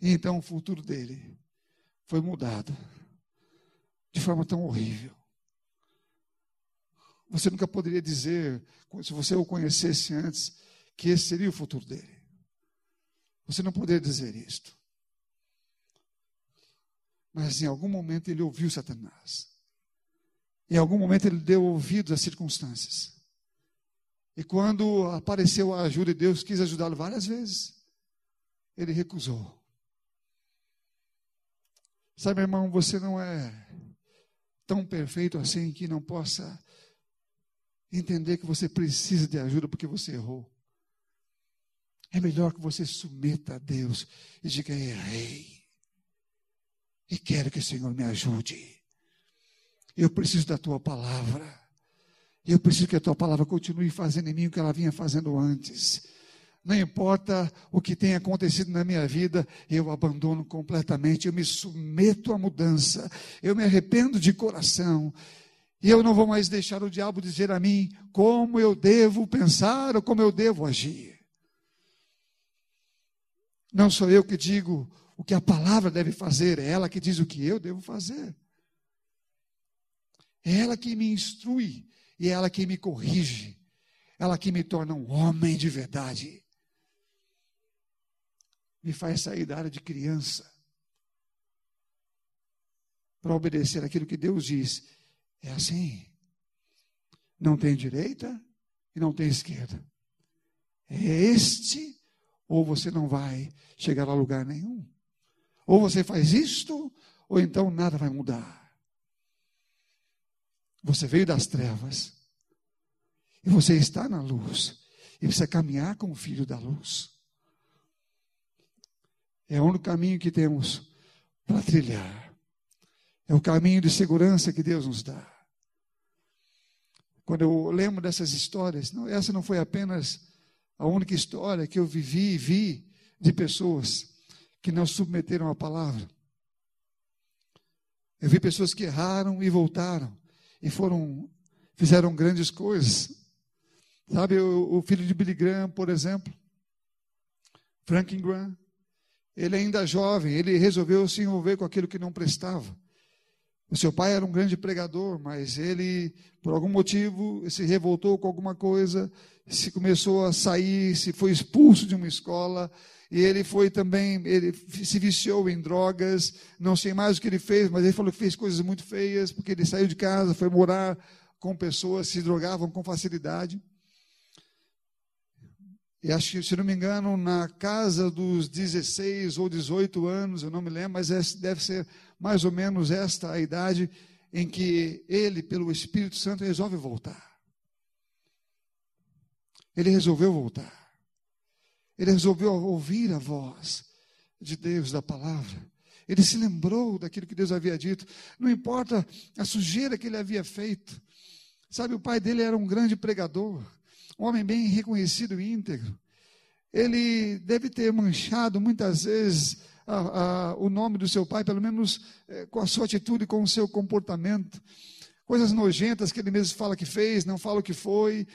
E então o futuro dele foi mudado de forma tão horrível. Você nunca poderia dizer, se você o conhecesse antes, que esse seria o futuro dele. Você não poderia dizer isto. Mas em algum momento ele ouviu Satanás. Em algum momento ele deu ouvidos às circunstâncias. E quando apareceu a ajuda de Deus, quis ajudá-lo várias vezes. Ele recusou. Sabe, irmão, você não é tão perfeito assim que não possa entender que você precisa de ajuda porque você errou. É melhor que você submeta a Deus e diga: errei. E quero que o Senhor me ajude. Eu preciso da tua palavra. Eu preciso que a tua palavra continue fazendo em mim o que ela vinha fazendo antes. Não importa o que tenha acontecido na minha vida, eu abandono completamente, eu me submeto à mudança, eu me arrependo de coração, e eu não vou mais deixar o diabo dizer a mim como eu devo pensar ou como eu devo agir. Não sou eu que digo o que a palavra deve fazer, é ela que diz o que eu devo fazer. É ela que me instrui e é ela que me corrige. Ela que me torna um homem de verdade. Me faz sair da área de criança para obedecer aquilo que Deus diz é assim. Não tem direita e não tem esquerda. É este, ou você não vai chegar a lugar nenhum. Ou você faz isto, ou então nada vai mudar. Você veio das trevas e você está na luz e precisa caminhar com o filho da luz. É o único caminho que temos para trilhar. É o caminho de segurança que Deus nos dá. Quando eu lembro dessas histórias, não, essa não foi apenas a única história que eu vivi e vi de pessoas que não submeteram a palavra. Eu vi pessoas que erraram e voltaram e foram fizeram grandes coisas. Sabe, o, o filho de Billy Graham, por exemplo, Franklin Graham, ele ainda jovem, ele resolveu se envolver com aquilo que não prestava. O seu pai era um grande pregador, mas ele, por algum motivo, se revoltou com alguma coisa, se começou a sair, se foi expulso de uma escola, e ele foi também, ele se viciou em drogas, não sei mais o que ele fez, mas ele falou que fez coisas muito feias, porque ele saiu de casa, foi morar com pessoas se drogavam com facilidade. E acho que, se não me engano, na casa dos 16 ou 18 anos, eu não me lembro, mas deve ser mais ou menos esta a idade em que ele, pelo Espírito Santo, resolve voltar. Ele resolveu voltar. Ele resolveu ouvir a voz de Deus, da palavra. Ele se lembrou daquilo que Deus havia dito. Não importa a sujeira que ele havia feito. Sabe, o pai dele era um grande pregador um homem bem reconhecido e íntegro. Ele deve ter manchado muitas vezes a, a, o nome do seu pai, pelo menos é, com a sua atitude, com o seu comportamento. Coisas nojentas que ele mesmo fala que fez, não fala o que foi,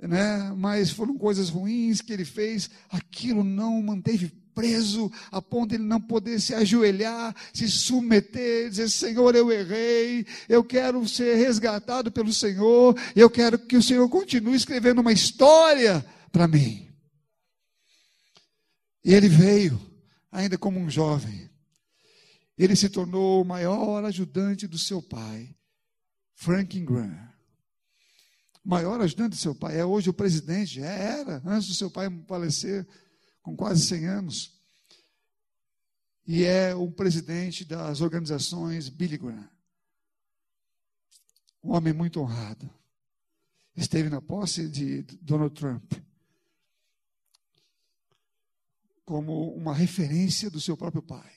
né? mas foram coisas ruins que ele fez. Aquilo não manteve preso a ponto de ele não poder se ajoelhar, se submeter, dizer: Senhor, eu errei, eu quero ser resgatado pelo Senhor, eu quero que o Senhor continue escrevendo uma história para mim. E ele veio, ainda como um jovem, ele se tornou o maior ajudante do seu pai, Franklin Graham. Maior ajudante do seu pai, é hoje o presidente, era, antes do seu pai falecer com quase 100 anos, e é o presidente das organizações Billy Graham. Um homem muito honrado. Esteve na posse de Donald Trump como uma referência do seu próprio pai.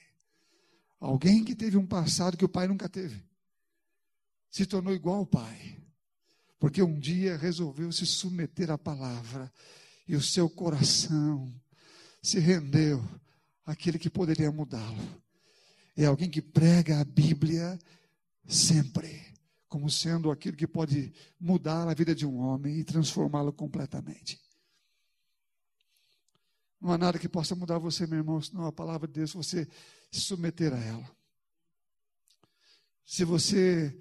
Alguém que teve um passado que o pai nunca teve. Se tornou igual ao pai. Porque um dia resolveu se submeter à palavra e o seu coração se rendeu àquele que poderia mudá-lo. É alguém que prega a Bíblia sempre, como sendo aquilo que pode mudar a vida de um homem e transformá-lo completamente. Não há nada que possa mudar você, meu irmão, senão a palavra de Deus, você se submeter a ela. Se você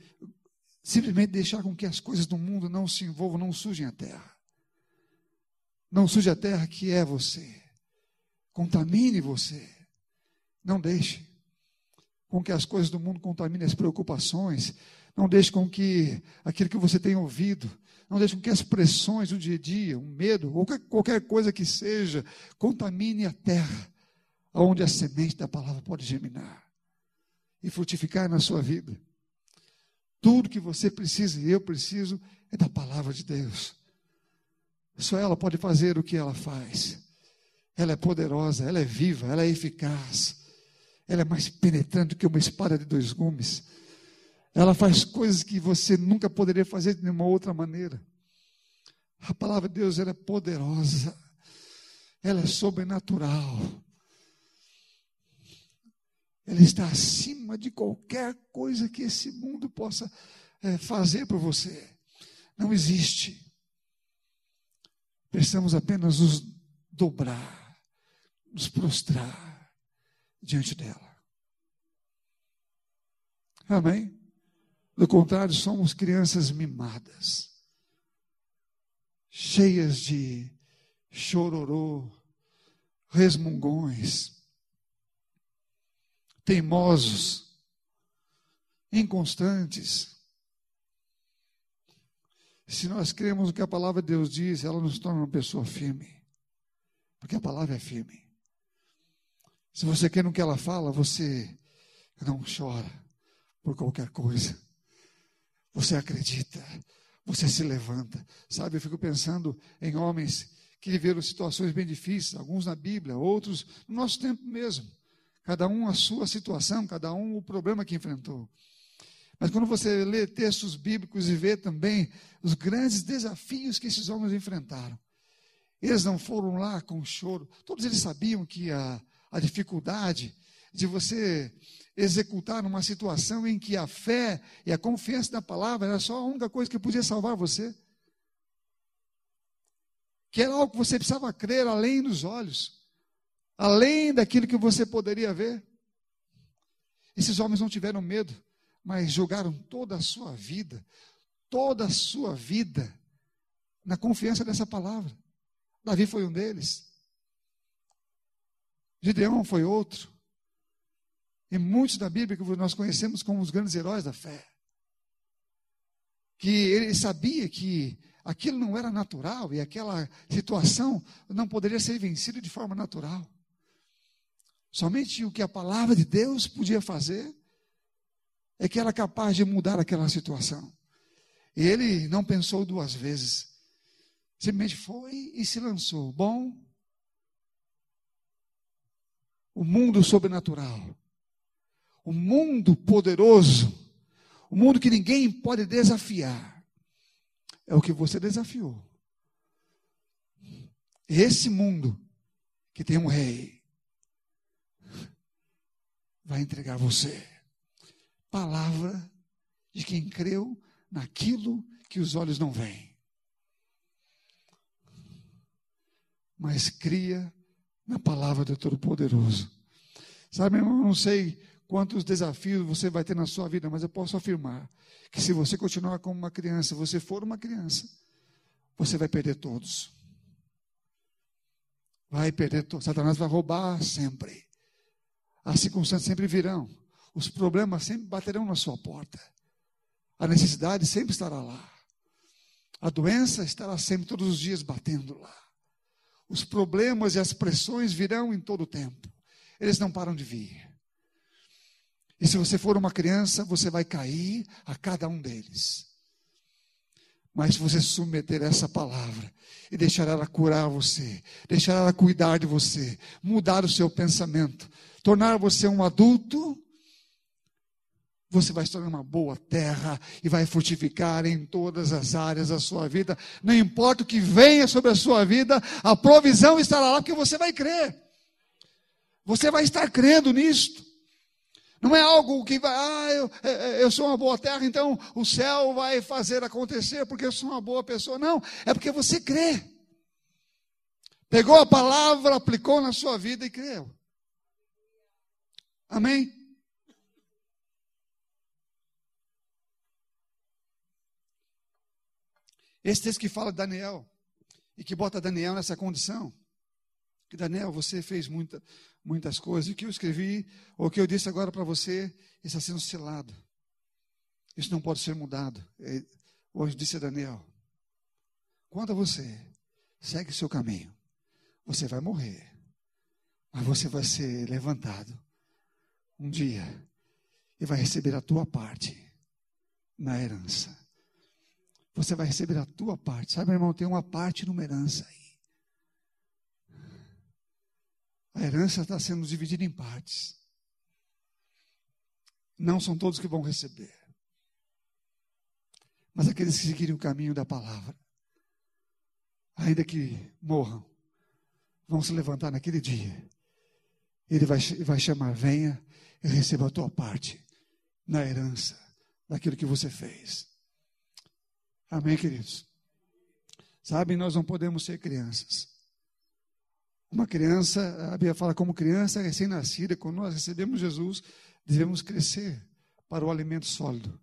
simplesmente deixar com que as coisas do mundo não se envolvam, não sujem a terra. Não suje a terra que é você contamine você. Não deixe com que as coisas do mundo contaminem as preocupações. Não deixe com que aquilo que você tem ouvido, não deixe com que as pressões do dia a dia, o medo, ou qualquer coisa que seja, contamine a terra, onde a semente da palavra pode germinar e frutificar na sua vida. Tudo que você precisa e eu preciso é da palavra de Deus. Só ela pode fazer o que ela faz. Ela é poderosa, ela é viva, ela é eficaz. Ela é mais penetrante que uma espada de dois gumes. Ela faz coisas que você nunca poderia fazer de nenhuma outra maneira. A palavra de Deus ela é poderosa. ela é sobrenatural. Ela está acima de qualquer coisa que esse mundo possa é, fazer por você. Não existe. Precisamos apenas nos dobrar, nos prostrar diante dela. Amém? Do contrário, somos crianças mimadas, cheias de chororô, resmungões, teimosos, inconstantes. Se nós cremos no que a palavra de Deus diz, ela nos torna uma pessoa firme, porque a palavra é firme. Se você quer no que ela fala, você não chora por qualquer coisa. Você acredita, você se levanta. Sabe, eu fico pensando em homens que viveram situações bem difíceis, alguns na Bíblia, outros no nosso tempo mesmo. Cada um a sua situação, cada um o problema que enfrentou. Mas quando você lê textos bíblicos e vê também os grandes desafios que esses homens enfrentaram, eles não foram lá com choro, todos eles sabiam que a, a dificuldade de você executar numa situação em que a fé e a confiança na palavra era só a única coisa que podia salvar você. Que era algo que você precisava crer além dos olhos, além daquilo que você poderia ver. Esses homens não tiveram medo, mas jogaram toda a sua vida, toda a sua vida, na confiança dessa palavra. Davi foi um deles. Gideão foi outro. E muitos da Bíblia que nós conhecemos como os grandes heróis da fé. Que ele sabia que aquilo não era natural e aquela situação não poderia ser vencida de forma natural. Somente o que a palavra de Deus podia fazer é que era capaz de mudar aquela situação. E ele não pensou duas vezes. Simplesmente foi e se lançou. Bom, o mundo sobrenatural o mundo poderoso, o mundo que ninguém pode desafiar, é o que você desafiou. Esse mundo que tem um rei vai entregar você. Palavra de quem creu naquilo que os olhos não veem. Mas cria na palavra do Todo-Poderoso. Sabe, eu não sei quantos desafios você vai ter na sua vida, mas eu posso afirmar que se você continuar como uma criança, você for uma criança, você vai perder todos. Vai perder todos. Satanás vai roubar sempre. As circunstâncias sempre virão. Os problemas sempre baterão na sua porta. A necessidade sempre estará lá. A doença estará sempre todos os dias batendo lá. Os problemas e as pressões virão em todo o tempo. Eles não param de vir. E se você for uma criança, você vai cair a cada um deles. Mas se você submeter essa palavra e deixar ela curar você, deixar ela cuidar de você, mudar o seu pensamento, tornar você um adulto, você vai se tornar uma boa terra e vai frutificar em todas as áreas da sua vida. Não importa o que venha sobre a sua vida, a provisão estará lá porque você vai crer. Você vai estar crendo nisto. Não é algo que vai, ah, eu, é, é, eu sou uma boa terra, então o céu vai fazer acontecer porque eu sou uma boa pessoa. Não, é porque você crê. Pegou a palavra, aplicou na sua vida e creu. Amém? Esse texto que fala de Daniel e que bota Daniel nessa condição. Que Daniel, você fez muita, muitas coisas. O que eu escrevi, ou o que eu disse agora para você, está sendo selado. Isso não pode ser mudado. É, hoje disse a Daniel: quando você segue seu caminho, você vai morrer, mas você vai ser levantado um dia e vai receber a tua parte na herança. Você vai receber a tua parte. Sabe, meu irmão, tem uma parte numa herança aí. A herança está sendo dividida em partes. Não são todos que vão receber. Mas aqueles que seguirem o caminho da palavra, ainda que morram, vão se levantar naquele dia. Ele vai, vai chamar: venha e receba a tua parte na herança daquilo que você fez. Amém, queridos? Sabe, nós não podemos ser crianças. Uma criança, a Bíblia fala como criança recém-nascida, quando nós recebemos Jesus, devemos crescer para o alimento sólido.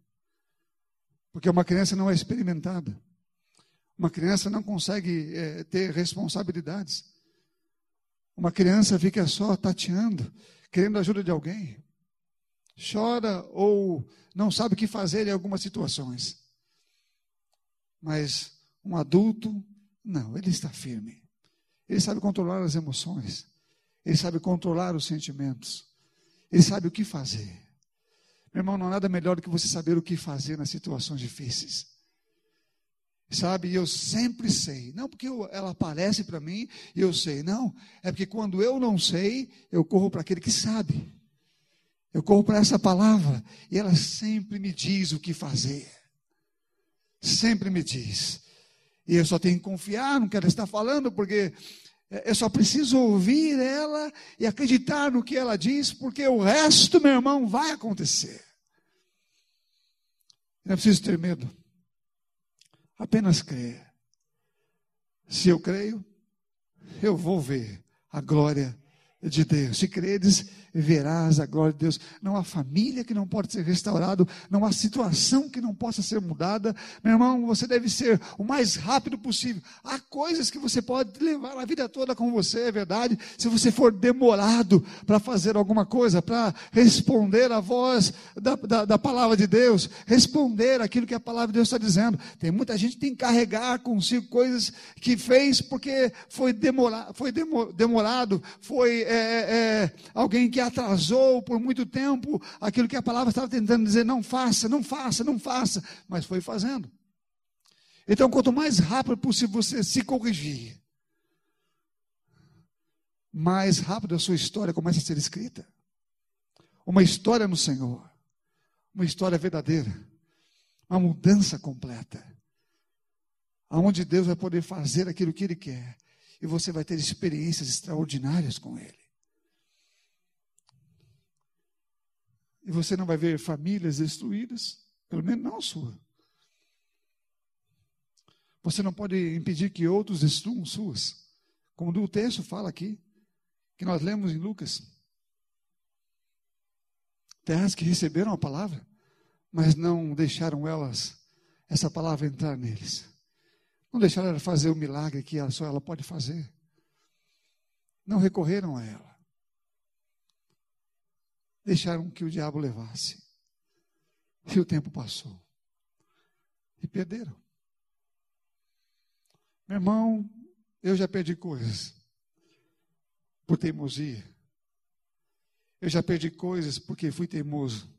Porque uma criança não é experimentada. Uma criança não consegue é, ter responsabilidades. Uma criança fica só tateando, querendo a ajuda de alguém. Chora ou não sabe o que fazer em algumas situações. Mas um adulto, não, ele está firme. Ele sabe controlar as emoções. Ele sabe controlar os sentimentos. Ele sabe o que fazer. Meu irmão, não há nada melhor do que você saber o que fazer nas situações difíceis. Sabe, eu sempre sei. Não porque eu, ela aparece para mim e eu sei. Não, é porque quando eu não sei, eu corro para aquele que sabe. Eu corro para essa palavra e ela sempre me diz o que fazer. Sempre me diz. E eu só tenho que confiar no que ela está falando, porque eu só preciso ouvir ela e acreditar no que ela diz, porque o resto, meu irmão, vai acontecer. Não é preciso ter medo. Apenas crer. Se eu creio, eu vou ver a glória de Deus. Se credes, verás a glória de Deus. Não há família que não pode ser restaurado, não há situação que não possa ser mudada. Meu irmão, você deve ser o mais rápido possível. Há coisas que você pode levar a vida toda com você, é verdade. Se você for demorado para fazer alguma coisa, para responder a voz da, da, da, palavra de Deus, responder aquilo que a palavra de Deus está dizendo. Tem muita gente que tem que carregar consigo coisas que fez porque foi, demora, foi demorado, foi é, é, alguém que atrasou por muito tempo aquilo que a palavra estava tentando dizer: não faça, não faça, não faça, mas foi fazendo. Então, quanto mais rápido possível você se corrigir, mais rápido a sua história começa a ser escrita. Uma história no Senhor, uma história verdadeira, uma mudança completa, aonde Deus vai poder fazer aquilo que Ele quer e você vai ter experiências extraordinárias com Ele. E você não vai ver famílias destruídas, pelo menos não a sua. Você não pode impedir que outros destruam suas. Como o texto fala aqui, que nós lemos em Lucas. Terras que receberam a palavra, mas não deixaram elas, essa palavra entrar neles. Não deixaram ela fazer o milagre que só ela pode fazer. Não recorreram a ela. Deixaram que o diabo levasse. E o tempo passou. E perderam. Meu irmão, eu já perdi coisas por teimosia. Eu já perdi coisas porque fui teimoso,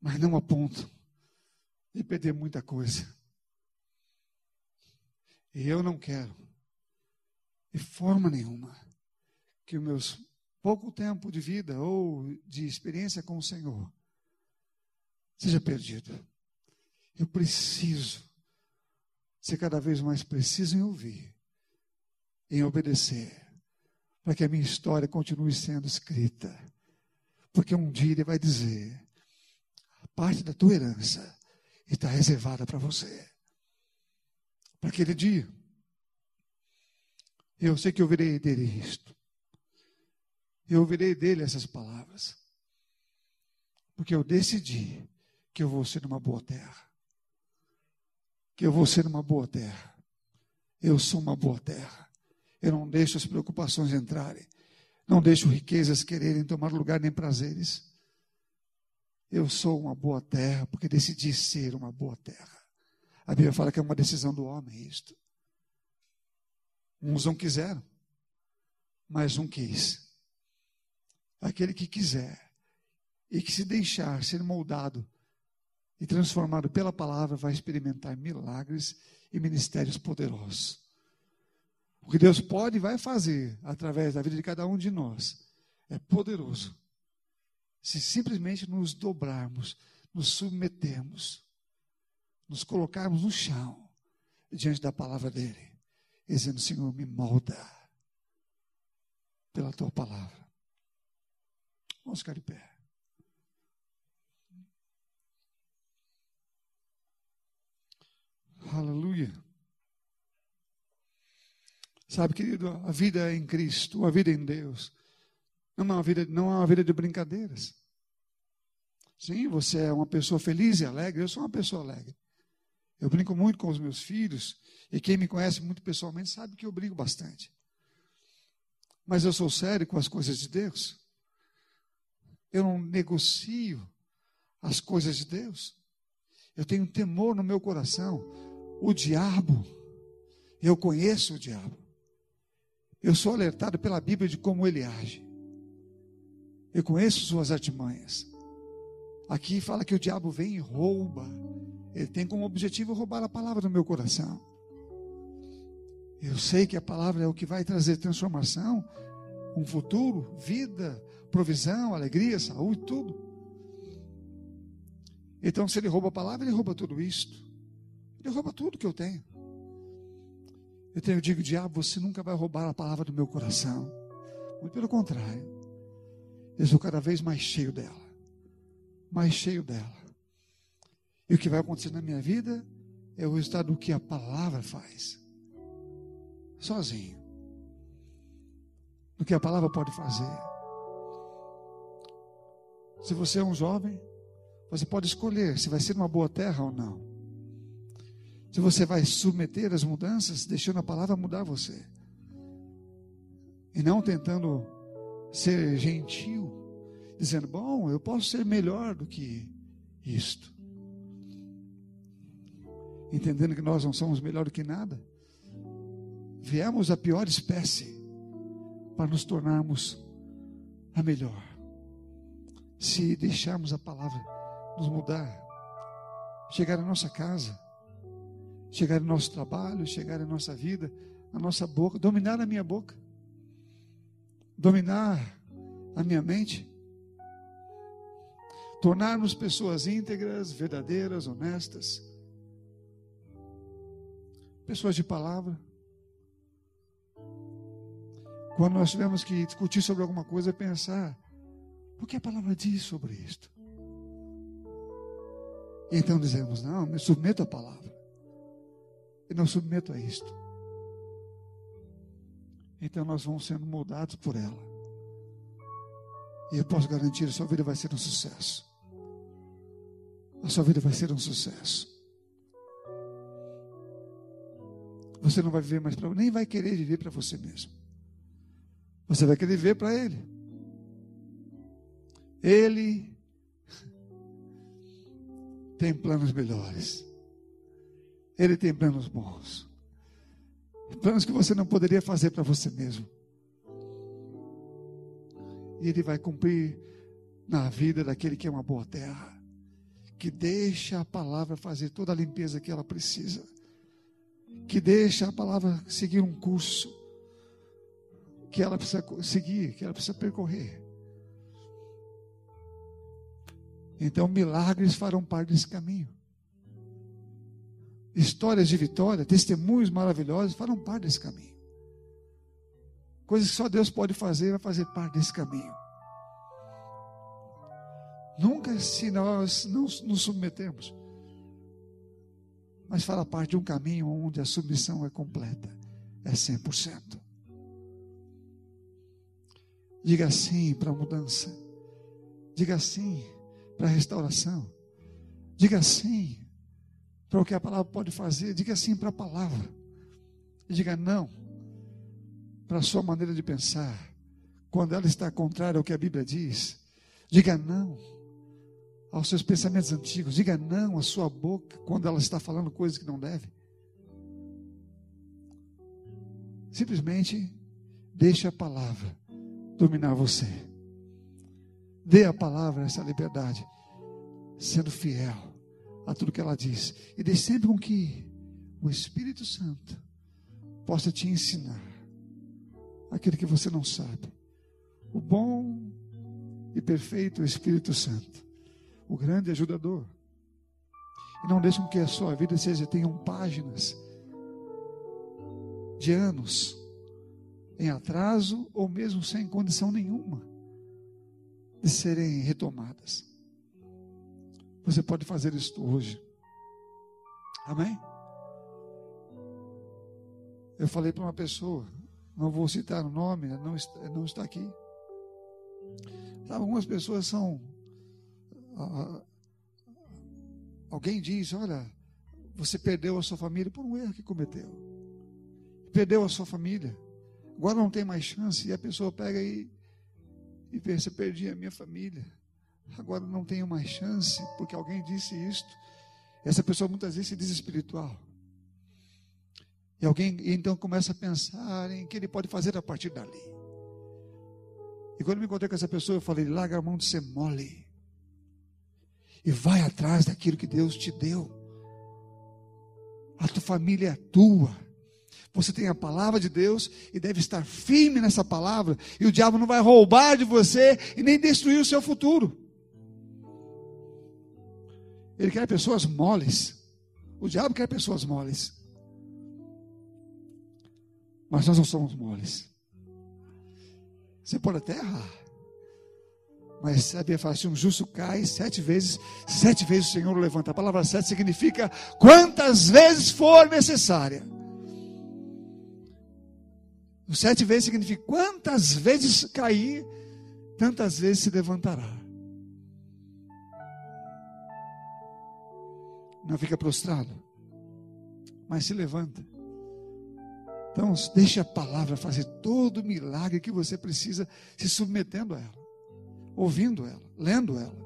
mas não a ponto de perder muita coisa. E eu não quero, de forma nenhuma, que o meu pouco tempo de vida ou de experiência com o Senhor seja perdido. Eu preciso ser cada vez mais preciso em ouvir, em obedecer, para que a minha história continue sendo escrita. Porque um dia ele vai dizer: a parte da tua herança está reservada para você para aquele dia. Eu sei que eu ouvirei dele isto. Eu ouvirei dele essas palavras. Porque eu decidi que eu vou ser numa boa terra. Que eu vou ser numa boa terra. Eu sou uma boa terra. Eu não deixo as preocupações entrarem. Não deixo riquezas quererem tomar lugar nem prazeres. Eu sou uma boa terra porque decidi ser uma boa terra. A Bíblia fala que é uma decisão do homem isto. Uns não quiseram, mas um quis. Aquele que quiser e que se deixar ser moldado e transformado pela palavra vai experimentar milagres e ministérios poderosos. O que Deus pode e vai fazer através da vida de cada um de nós é poderoso. Se simplesmente nos dobrarmos, nos submetermos nos colocarmos no chão, diante da palavra dele, dizendo: Senhor, me molda, pela tua palavra. Vamos ficar de pé. Aleluia. Sabe, querido, a vida é em Cristo, a vida é em Deus. Não é uma vida, não é uma vida de brincadeiras. Sim, você é uma pessoa feliz e alegre, eu sou uma pessoa alegre. Eu brinco muito com os meus filhos, e quem me conhece muito pessoalmente sabe que eu brinco bastante. Mas eu sou sério com as coisas de Deus. Eu não negocio as coisas de Deus. Eu tenho temor no meu coração. O diabo, eu conheço o diabo. Eu sou alertado pela Bíblia de como ele age. Eu conheço suas artimanhas. Aqui fala que o diabo vem e rouba. Ele tem como objetivo roubar a palavra do meu coração. Eu sei que a palavra é o que vai trazer transformação, um futuro, vida, provisão, alegria, saúde, tudo. Então, se ele rouba a palavra, ele rouba tudo isto. Ele rouba tudo que eu tenho. Eu tenho, eu digo, diabo, você nunca vai roubar a palavra do meu coração. Muito pelo contrário. Eu sou cada vez mais cheio dela. Mais cheio dela. E o que vai acontecer na minha vida é o resultado do que a palavra faz. Sozinho. Do que a palavra pode fazer. Se você é um jovem, você pode escolher se vai ser uma boa terra ou não. Se você vai submeter as mudanças, deixando a palavra mudar você. E não tentando ser gentil, dizendo, bom, eu posso ser melhor do que isto. Entendendo que nós não somos melhor do que nada. Viemos a pior espécie para nos tornarmos a melhor. Se deixarmos a palavra nos mudar, chegar à nossa casa, chegar no nosso trabalho, chegar em nossa vida, a nossa boca, dominar a minha boca, dominar a minha mente, tornar-nos pessoas íntegras, verdadeiras, honestas, pessoas de palavra. Quando nós tivermos que discutir sobre alguma coisa, pensar, o que a palavra diz sobre isto? Então dizemos, não, me submeto à palavra e não submeto a isto. Então nós vamos sendo moldados por ela. E eu posso garantir, a sua vida vai ser um sucesso. A sua vida vai ser um sucesso. Você não vai viver mais para nem vai querer viver para você mesmo. Você vai querer viver para Ele. Ele tem planos melhores. Ele tem planos bons. Planos que você não poderia fazer para você mesmo. E Ele vai cumprir na vida daquele que é uma boa terra. Que deixa a palavra fazer toda a limpeza que ela precisa. Que deixa a palavra seguir um curso que ela precisa seguir, que ela precisa percorrer. Então, milagres farão parte desse caminho histórias de vitória, testemunhos maravilhosos, farão parte desse caminho. Coisas que só Deus pode fazer, vai fazer parte desse caminho. Nunca se nós não nos submetemos, mas fará parte de um caminho onde a submissão é completa, é 100%. Diga sim para a mudança, diga sim para a restauração, diga sim para o que a palavra pode fazer, diga sim para a palavra. E diga não para a sua maneira de pensar, quando ela está contrária ao que a Bíblia diz. Diga não aos seus pensamentos antigos. Diga não à sua boca quando ela está falando coisas que não deve. Simplesmente deixe a palavra dominar você. Dê a palavra essa liberdade, sendo fiel a tudo que ela diz. E deixe sempre com que o Espírito Santo possa te ensinar aquilo que você não sabe. O bom e perfeito Espírito Santo, o grande ajudador. E não deixe com que a sua vida seja tenham páginas de anos em atraso ou mesmo sem condição nenhuma de serem retomadas. Você pode fazer isso hoje. Amém? Eu falei para uma pessoa, não vou citar o nome, não está, não está aqui. Algumas pessoas são. Alguém diz: Olha, você perdeu a sua família por um erro que cometeu. Perdeu a sua família. Agora não tem mais chance. E a pessoa pega e, e pensa: Perdi a minha família. Agora não tenho mais chance, porque alguém disse isto. Essa pessoa muitas vezes se diz espiritual. E alguém então começa a pensar em que ele pode fazer a partir dali. E quando me encontrei com essa pessoa, eu falei: larga a mão de ser mole. E vai atrás daquilo que Deus te deu. A tua família é tua. Você tem a palavra de Deus e deve estar firme nessa palavra. E o diabo não vai roubar de você e nem destruir o seu futuro. Ele quer pessoas moles. O diabo quer pessoas moles. Mas nós não somos moles. Você pode até errar. Mas sabe, fala assim: um justo cai sete vezes, sete vezes o Senhor o levanta. A palavra sete significa quantas vezes for necessária. O sete vezes significa quantas vezes cair, tantas vezes se levantará. Não fica prostrado, mas se levanta. Então, deixe a palavra fazer todo o milagre que você precisa, se submetendo a ela, ouvindo ela, lendo ela,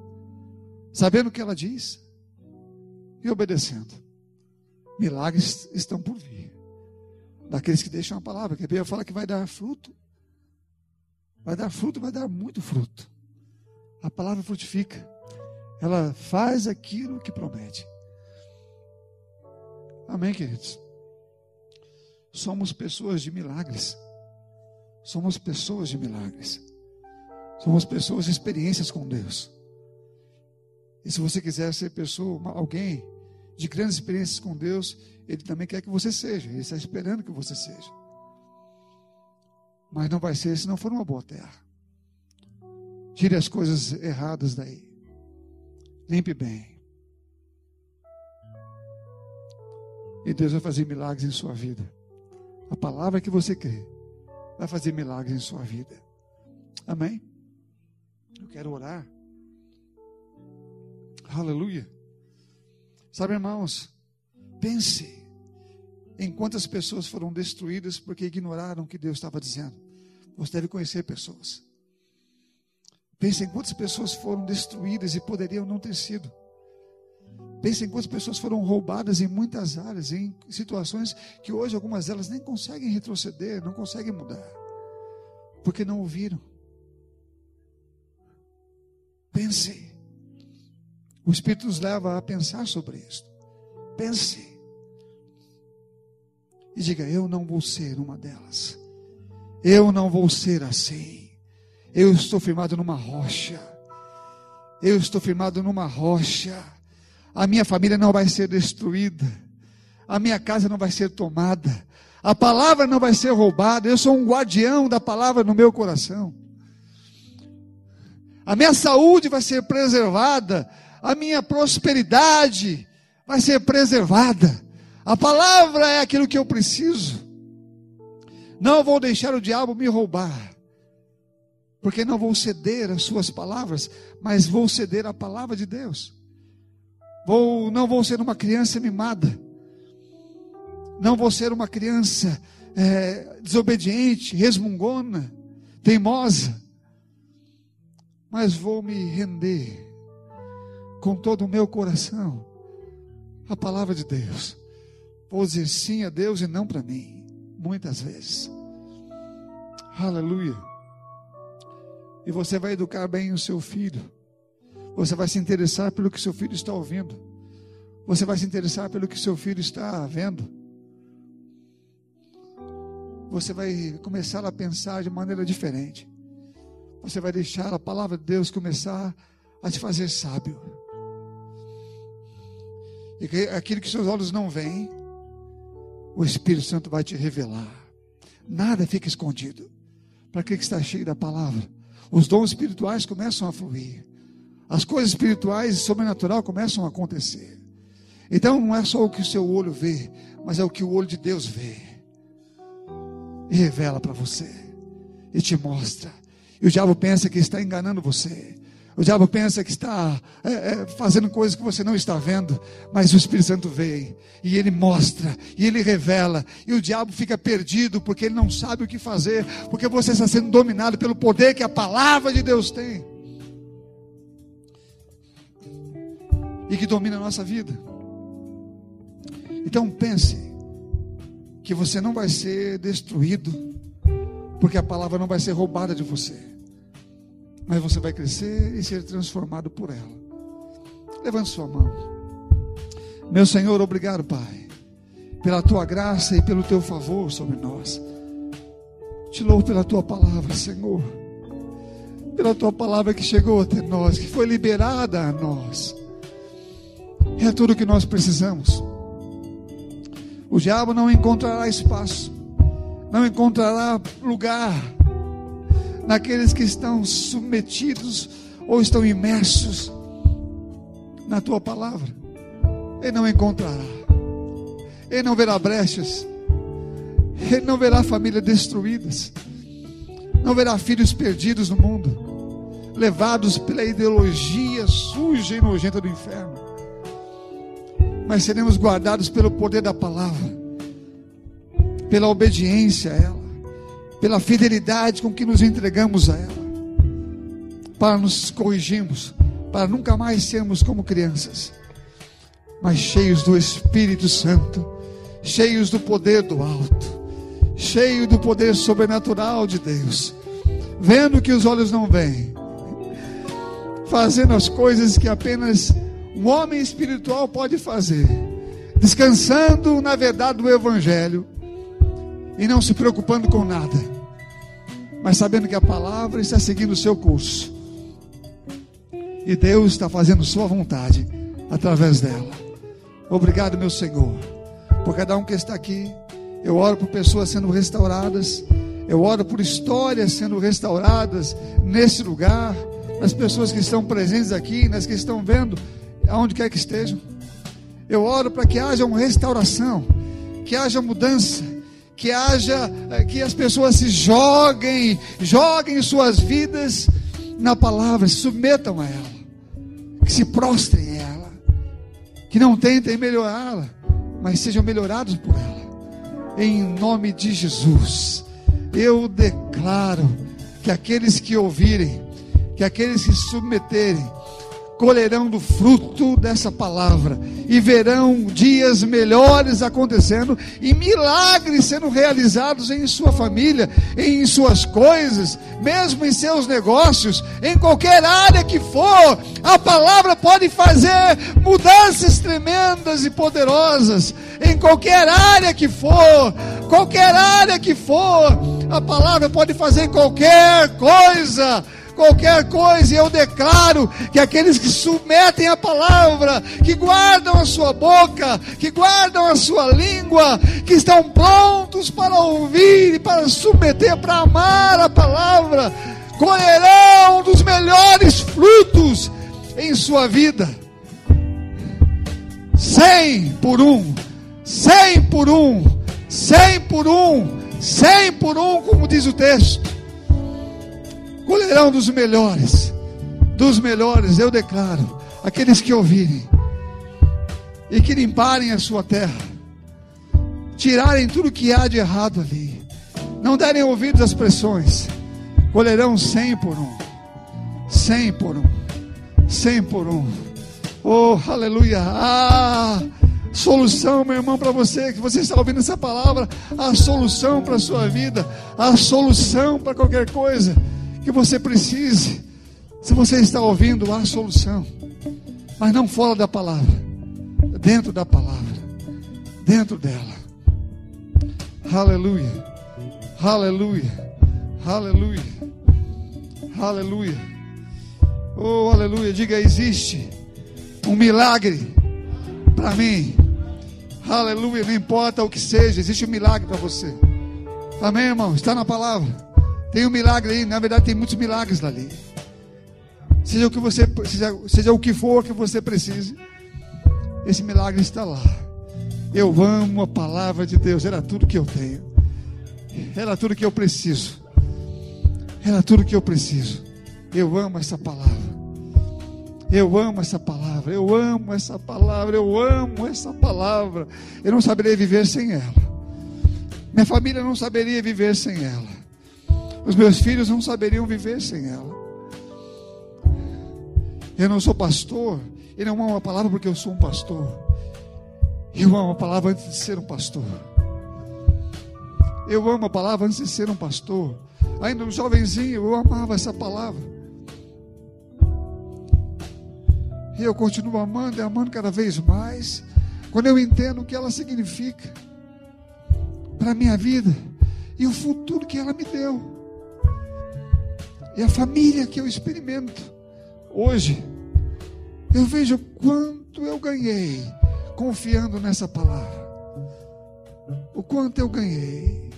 sabendo o que ela diz e obedecendo. Milagres estão por vir. Daqueles que deixam a palavra, que a Bíblia fala que vai dar fruto. Vai dar fruto, vai dar muito fruto. A palavra frutifica. Ela faz aquilo que promete. Amém, queridos? Somos pessoas de milagres. Somos pessoas de milagres. Somos pessoas experiências com Deus. E se você quiser ser pessoa, alguém de grandes experiências com Deus, Ele também quer que você seja. Ele está esperando que você seja. Mas não vai ser se não for uma boa terra. Tire as coisas erradas daí. Limpe bem. E Deus vai fazer milagres em sua vida. A palavra que você crê vai fazer milagres em sua vida. Amém? Eu quero orar. Aleluia. Sabe, irmãos, pense em quantas pessoas foram destruídas porque ignoraram o que Deus estava dizendo. Você deve conhecer pessoas. Pense em quantas pessoas foram destruídas e poderiam não ter sido. Pense em quantas pessoas foram roubadas em muitas áreas, em situações que hoje algumas delas nem conseguem retroceder, não conseguem mudar, porque não ouviram. Pense. O Espírito nos leva a pensar sobre isso. Pense. E diga: Eu não vou ser uma delas. Eu não vou ser assim. Eu estou firmado numa rocha. Eu estou firmado numa rocha a minha família não vai ser destruída, a minha casa não vai ser tomada, a palavra não vai ser roubada, eu sou um guardião da palavra no meu coração. A minha saúde vai ser preservada, a minha prosperidade vai ser preservada. A palavra é aquilo que eu preciso. Não vou deixar o diabo me roubar, porque não vou ceder às suas palavras, mas vou ceder à palavra de Deus. Vou, não vou ser uma criança mimada. Não vou ser uma criança é, desobediente, resmungona, teimosa. Mas vou me render com todo o meu coração à palavra de Deus. Vou dizer sim a Deus e não para mim, muitas vezes. Aleluia. E você vai educar bem o seu filho você vai se interessar pelo que seu filho está ouvindo. Você vai se interessar pelo que seu filho está vendo. Você vai começar a pensar de maneira diferente. Você vai deixar a palavra de Deus começar a te fazer sábio. E aquilo que seus olhos não veem, o Espírito Santo vai te revelar. Nada fica escondido. Para que está cheio da palavra, os dons espirituais começam a fluir. As coisas espirituais e sobrenatural começam a acontecer. Então não é só o que o seu olho vê, mas é o que o olho de Deus vê. E revela para você. E te mostra. E o diabo pensa que está enganando você. O diabo pensa que está é, é, fazendo coisas que você não está vendo, mas o Espírito Santo vem e ele mostra e ele revela, e o diabo fica perdido porque ele não sabe o que fazer, porque você está sendo dominado pelo poder que a palavra de Deus tem e que domina a nossa vida. Então pense que você não vai ser destruído, porque a palavra não vai ser roubada de você mas você vai crescer e ser transformado por ela. Levante sua mão. Meu Senhor, obrigado, Pai, pela tua graça e pelo teu favor sobre nós. Te louvo pela tua palavra, Senhor. Pela tua palavra que chegou até nós, que foi liberada a nós. É tudo o que nós precisamos. O diabo não encontrará espaço, não encontrará lugar naqueles que estão submetidos ou estão imersos na tua palavra. Ele não encontrará, ele não verá brechas, ele não verá famílias destruídas, não verá filhos perdidos no mundo, levados pela ideologia suja e nojenta do inferno, mas seremos guardados pelo poder da palavra, pela obediência a ela pela fidelidade com que nos entregamos a ela, para nos corrigirmos, para nunca mais sermos como crianças, mas cheios do Espírito Santo, cheios do poder do alto, cheios do poder sobrenatural de Deus, vendo que os olhos não veem, fazendo as coisas que apenas um homem espiritual pode fazer, descansando na verdade do Evangelho e não se preocupando com nada, mas sabendo que a palavra está seguindo o seu curso, e Deus está fazendo Sua vontade através dela. Obrigado, meu Senhor, por cada um que está aqui. Eu oro por pessoas sendo restauradas, eu oro por histórias sendo restauradas nesse lugar, nas pessoas que estão presentes aqui, nas que estão vendo, aonde quer que estejam. Eu oro para que haja uma restauração, que haja mudança, que haja, eh, que as pessoas se joguem, joguem suas vidas na palavra, se submetam a ela, que se prostrem a ela, que não tentem melhorá-la, mas sejam melhorados por ela, em nome de Jesus. Eu declaro que aqueles que ouvirem, que aqueles que se submeterem, colherão do fruto dessa palavra e verão dias melhores acontecendo e milagres sendo realizados em sua família, em suas coisas, mesmo em seus negócios, em qualquer área que for. A palavra pode fazer mudanças tremendas e poderosas em qualquer área que for, qualquer área que for. A palavra pode fazer qualquer coisa qualquer coisa, e eu declaro que aqueles que submetem a palavra, que guardam a sua boca, que guardam a sua língua, que estão prontos para ouvir e para submeter, para amar a palavra, colherão dos melhores frutos em sua vida. Cem por um, cem por um, cem por um, cem por um, como diz o texto colherão dos melhores, dos melhores, eu declaro, aqueles que ouvirem e que limparem a sua terra, tirarem tudo que há de errado ali, não derem ouvidos às pressões, colherão cem por um, cem por um, cem por um. Oh, aleluia! Ah, solução, meu irmão, para você que você está ouvindo essa palavra, a solução para a sua vida, a solução para qualquer coisa que você precise. Se você está ouvindo, há solução. Mas não fora da palavra, dentro da palavra, dentro dela. Aleluia, aleluia, aleluia, aleluia. Oh, aleluia. Diga: existe um milagre para mim. Aleluia. Não importa o que seja, existe um milagre para você. Amém, irmão? Está na palavra. Tem um milagre aí, na verdade tem muitos milagres ali. Seja o que você, seja, seja o que for que você precise, esse milagre está lá. Eu amo a palavra de Deus, era tudo que eu tenho. Era tudo que eu preciso. Era tudo que eu preciso. Eu amo essa palavra. Eu amo essa palavra. Eu amo essa palavra. Eu amo essa palavra. Eu não saberia viver sem ela. Minha família não saberia viver sem ela. Os meus filhos não saberiam viver sem ela. Eu não sou pastor. Eu não amo a palavra porque eu sou um pastor. Eu amo a palavra antes de ser um pastor. Eu amo a palavra antes de ser um pastor. Ainda um jovenzinho, eu amava essa palavra. E eu continuo amando e amando cada vez mais. Quando eu entendo o que ela significa para a minha vida e o futuro que ela me deu. E a família que eu experimento hoje. Eu vejo quanto eu ganhei confiando nessa palavra. O quanto eu ganhei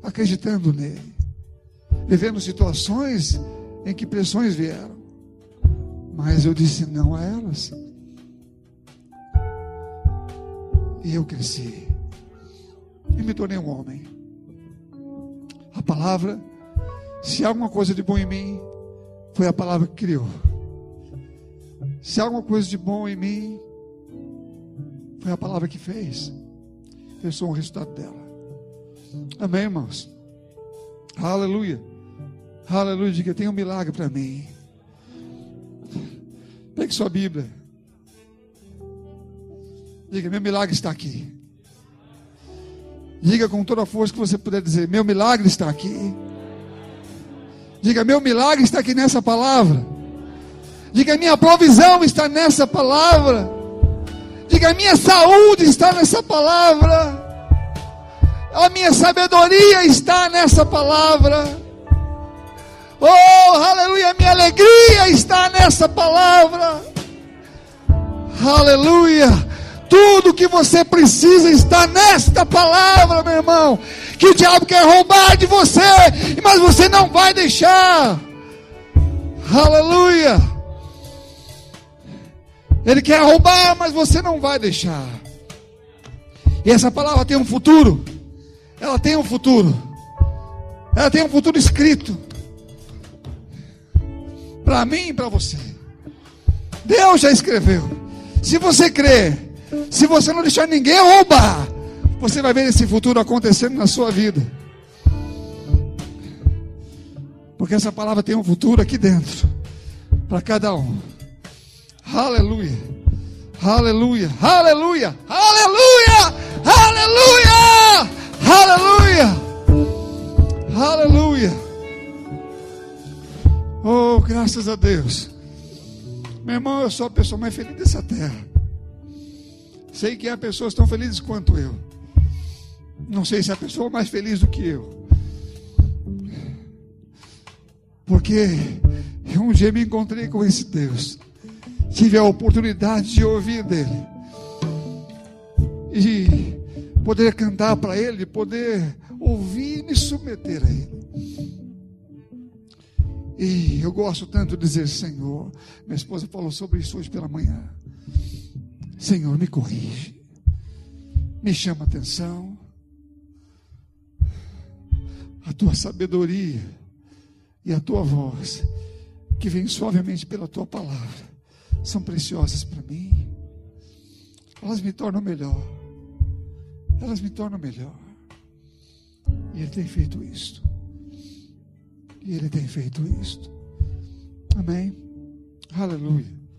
acreditando nele, vivendo situações em que pressões vieram, mas eu disse não a elas, e eu cresci, e me tornei um homem. A palavra, se há alguma coisa de bom em mim, foi a palavra que criou. Se há alguma coisa de bom em mim, foi a palavra que fez. Eu sou um resultado dela. Amém, irmãos? Aleluia. Aleluia. Diga, tem um milagre para mim. Pegue sua Bíblia. Diga, meu milagre está aqui. Diga com toda a força que você puder dizer: Meu milagre está aqui. Diga: Meu milagre está aqui nessa palavra. Diga: Minha provisão está nessa palavra. Diga: Minha saúde está nessa palavra. A minha sabedoria está nessa palavra. Oh, aleluia, minha alegria está nessa palavra. Aleluia. Tudo que você precisa está nesta palavra, meu irmão. Que o diabo quer roubar de você, mas você não vai deixar. Aleluia. Ele quer roubar, mas você não vai deixar. E essa palavra tem um futuro ela tem um futuro. Ela tem um futuro escrito. Para mim e para você. Deus já escreveu. Se você crer, se você não deixar ninguém roubar, você vai ver esse futuro acontecendo na sua vida. Porque essa palavra tem um futuro aqui dentro. Para cada um. Aleluia. Aleluia. Aleluia. Aleluia. Aleluia. Aleluia! Aleluia! Oh, graças a Deus. Meu irmão, eu sou a pessoa mais feliz dessa terra. Sei que há pessoas tão felizes quanto eu. Não sei se há pessoa mais feliz do que eu. Porque um dia me encontrei com esse Deus. Tive a oportunidade de ouvir dele. E poder cantar para Ele, poder ouvir e me submeter a Ele. E eu gosto tanto de dizer, Senhor, minha esposa falou sobre isso hoje pela manhã. Senhor, me corrige, me chama atenção. A tua sabedoria e a tua voz, que vem suavemente pela tua palavra, são preciosas para mim. Elas me tornam melhor elas me tornam melhor. E Ele tem feito isto. E Ele tem feito isto. Amém. Aleluia.